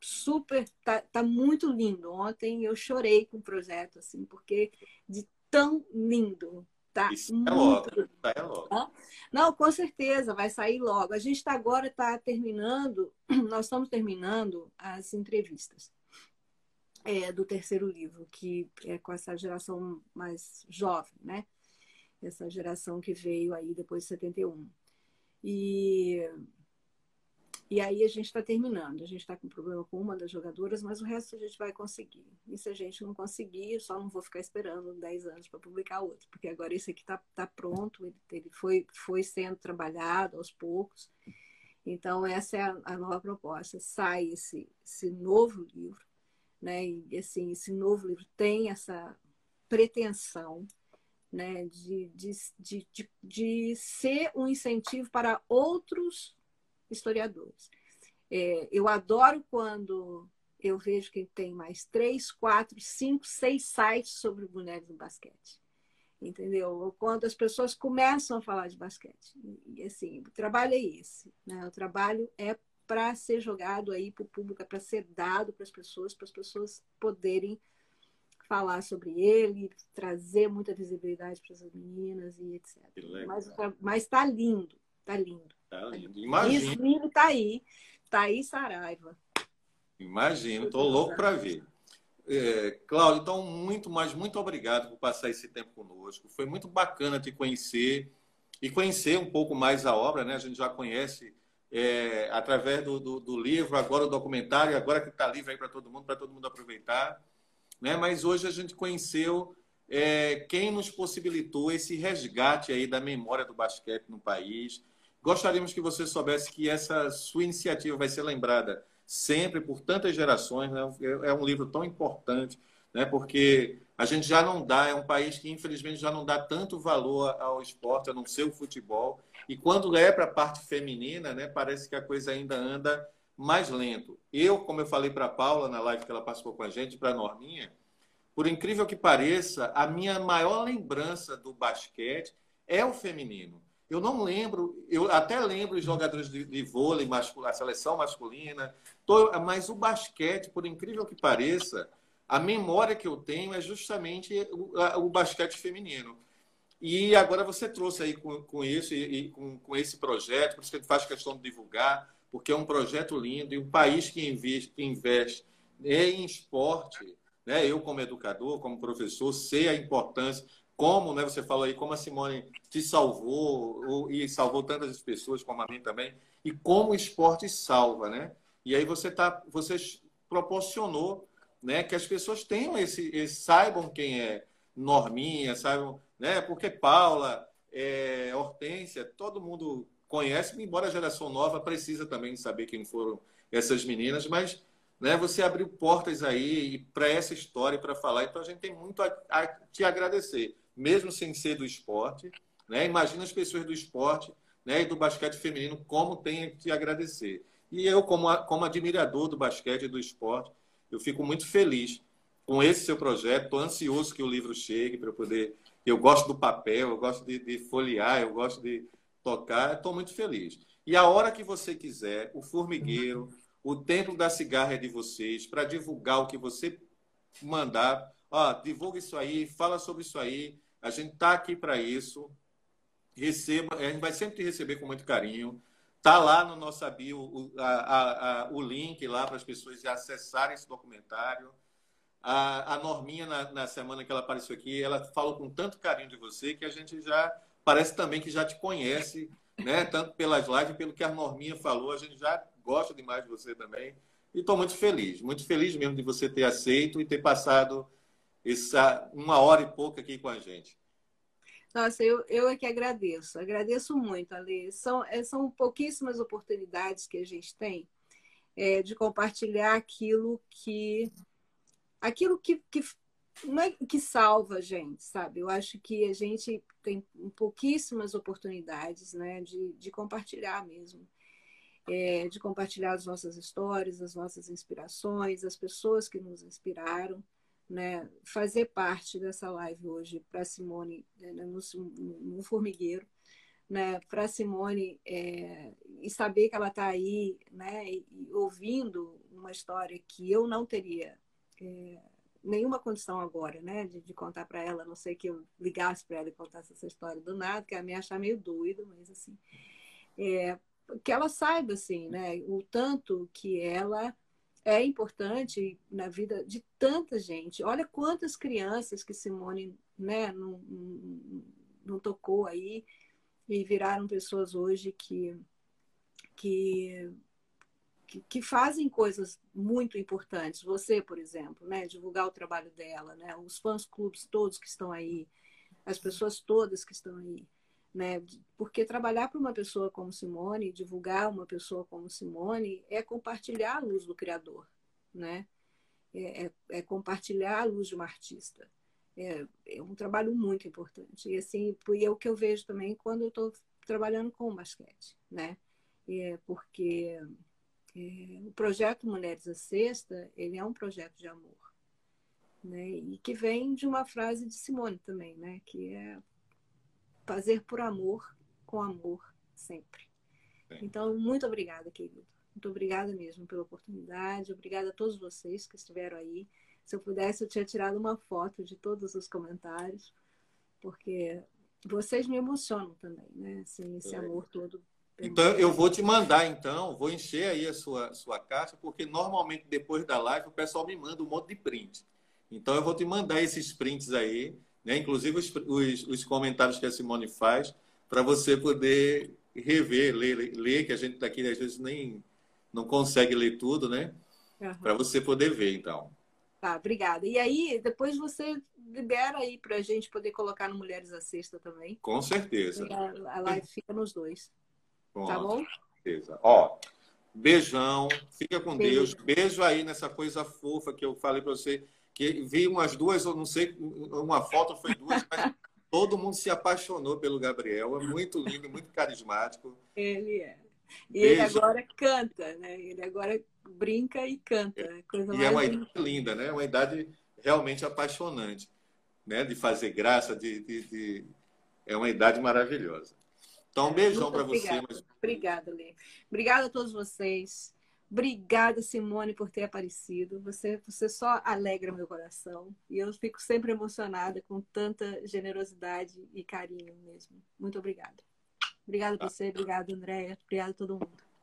super, tá, tá muito lindo. Ontem eu chorei com o projeto, assim, porque de tão lindo, Tá Isso muito... é logo, é logo. Não, com certeza, vai sair logo. A gente tá agora está terminando, *clears throat* nós estamos terminando as entrevistas é, do terceiro livro, que é com essa geração mais jovem, né? Essa geração que veio aí depois de 71. E e aí a gente está terminando. A gente está com problema com uma das jogadoras, mas o resto a gente vai conseguir. E se a gente não conseguir, eu só não vou ficar esperando 10 anos para publicar outro, porque agora esse aqui está tá pronto, ele, ele foi, foi sendo trabalhado aos poucos. Então, essa é a, a nova proposta. Sai esse, esse novo livro, né? E assim, esse novo livro tem essa pretensão né, de, de, de, de, de ser um incentivo para outros historiadores. É, eu adoro quando eu vejo que tem mais três, quatro, cinco, seis sites sobre mulheres no basquete. Entendeu? Quando as pessoas começam a falar de basquete. E assim, o trabalho é esse. Né? O trabalho é para ser jogado aí para o público, é para ser dado para as pessoas, para as pessoas poderem falar sobre ele, trazer muita visibilidade para as meninas e etc. Mas está lindo, está lindo. Tá lindo. Imagina. Esse livro tá aí. Tá aí, Saraiva. Imagino, tô louco para ver. É, Cláudio, então, muito, mas muito obrigado por passar esse tempo conosco. Foi muito bacana te conhecer e conhecer um pouco mais a obra, né? A gente já conhece é, através do, do, do, livro, agora o documentário, agora que está livre aí para todo mundo, para todo mundo aproveitar. Né? Mas hoje a gente conheceu é, quem nos possibilitou esse resgate aí da memória do basquete no país, Gostaríamos que você soubesse que essa sua iniciativa vai ser lembrada sempre por tantas gerações. Né? É um livro tão importante, né? porque A gente já não dá, é um país que infelizmente já não dá tanto valor ao esporte, a não ser o futebol. E quando é para a parte feminina, né, parece que a coisa ainda anda mais lento. Eu, como eu falei para a Paula na live que ela participou com a gente, para a Norminha, por incrível que pareça, a minha maior lembrança do basquete é o feminino. Eu não lembro, eu até lembro os jogadores de, de vôlei, masculino, a seleção masculina, mas o basquete, por incrível que pareça, a memória que eu tenho é justamente o, a, o basquete feminino. E agora você trouxe aí com, com isso e, e com, com, esse projeto, por isso que ele faz questão de divulgar, porque é um projeto lindo e um país que investe, que investe em esporte né? Eu, como educador, como professor, sei a importância, como né, você falou aí, como a Simone te salvou e salvou tantas pessoas como a mim também, e como o esporte salva, né? E aí você tá, você proporcionou, né, que as pessoas tenham esse, esse saibam quem é Norminha, saibam, né? Porque Paula, é, Hortência, todo mundo conhece, embora a geração nova precisa também saber quem foram essas meninas, mas né? Você abriu portas aí para essa história para falar. Então a gente tem muito a, a, te agradecer, mesmo sem ser do esporte. Né? Imagina as pessoas do esporte né, e do basquete feminino como tem te agradecer. E eu, como, como admirador do basquete e do esporte, eu fico muito feliz com esse seu projeto. Estou ansioso que o livro chegue para eu poder. Eu gosto do papel, eu gosto de, de folhear, eu gosto de tocar. Estou muito feliz. E a hora que você quiser, o formigueiro, o Templo da Cigarra é de vocês, para divulgar o que você mandar. Ó, divulga isso aí, fala sobre isso aí. A gente está aqui para isso. Receba, a gente vai sempre te receber com muito carinho. Tá lá no nosso bio o, a, a, o link lá para as pessoas acessarem esse documentário. A, a Norminha, na, na, semana que ela apareceu aqui, ela falou com tanto carinho de você que a gente já parece também que já te conhece, né? Tanto pelas lives, pelo que a Norminha falou, a gente já gosto demais de você também. E estou muito feliz, muito feliz mesmo de você ter aceito e ter passado essa uma hora e pouco aqui com a gente. Nossa, eu, eu é que agradeço, agradeço muito, Ale. São, é, são pouquíssimas oportunidades que a gente tem é, de compartilhar aquilo que aquilo que, que, é que salva a gente, sabe? Eu acho que a gente tem pouquíssimas oportunidades né, de, de compartilhar mesmo é, de compartilhar as nossas histórias, as nossas inspirações, as pessoas que nos inspiraram. Né, fazer parte dessa live hoje para Simone né, no, no, formigueiro, né, para Simone é, e saber que ela está aí, né, e, e, ouvindo uma história que eu não teria é, nenhuma condição agora, né, de, de contar para ela, a não sei que eu ligasse para ela e contasse essa história do nada, que ela me achar meio doido, mas assim, é, que ela saiba assim, né, o tanto que ela é importante na vida de tanta gente. Olha quantas crianças que Simone, né, não, não, tocou aí e viraram pessoas hoje que que que, fazem coisas muito importantes. Você, por exemplo, né, divulgar o trabalho dela, né, os fãs clubes todos que estão aí, as pessoas todas que estão aí né? Porque trabalhar para uma pessoa como Simone, divulgar uma pessoa como Simone, é compartilhar a luz do Criador, né? É, é, é compartilhar a luz de uma artista. É, é, um trabalho muito importante. E assim, e é o que eu vejo também quando eu estou trabalhando com o basquete, né? É porque é, o projeto Mulheres à Sexta, ele é um projeto de amor, né? E que vem de uma frase de Simone também, né? Que é fazer por amor, com amor sempre. Sim. Então, muito obrigada, querido. Muito obrigada mesmo pela oportunidade. Obrigada a todos vocês que estiveram aí. Se eu pudesse, eu tinha tirado uma foto de todos os comentários, porque vocês me emocionam também, né? Assim, esse é. amor todo. Então, eu vou te mandar, então, vou encher aí a sua, sua caixa, porque normalmente depois da live o pessoal me manda um monte de print. Então, eu vou te mandar esses prints aí né? inclusive os, os, os comentários que a Simone faz, para você poder rever, ler, ler, que a gente daqui às vezes nem não consegue ler tudo, né? Uhum. Para você poder ver, então. Tá, obrigada. E aí, depois você libera aí para a gente poder colocar no Mulheres à Sexta também. Com certeza. A, a live fica nos dois. Pronto, tá bom? Com certeza. Ó, beijão, fica com Beijo. Deus. Beijo aí nessa coisa fofa que eu falei para você que vi umas duas, eu não sei, uma foto foi duas, mas todo mundo se apaixonou pelo Gabriel. É muito lindo, muito carismático. Ele é. E Beijo. ele agora canta, né? Ele agora brinca e canta. É. Coisa e é uma idade linda, né? Uma idade realmente apaixonante, né? De fazer graça, de, de, de... é uma idade maravilhosa. Então, um beijão para você. Mas... Obrigada, Lê. Obrigada a todos vocês. Obrigada, Simone, por ter aparecido. Você, você só alegra meu coração. E eu fico sempre emocionada com tanta generosidade e carinho mesmo. Muito obrigada. Obrigada a você, obrigada, Andréia. Obrigada a todo mundo.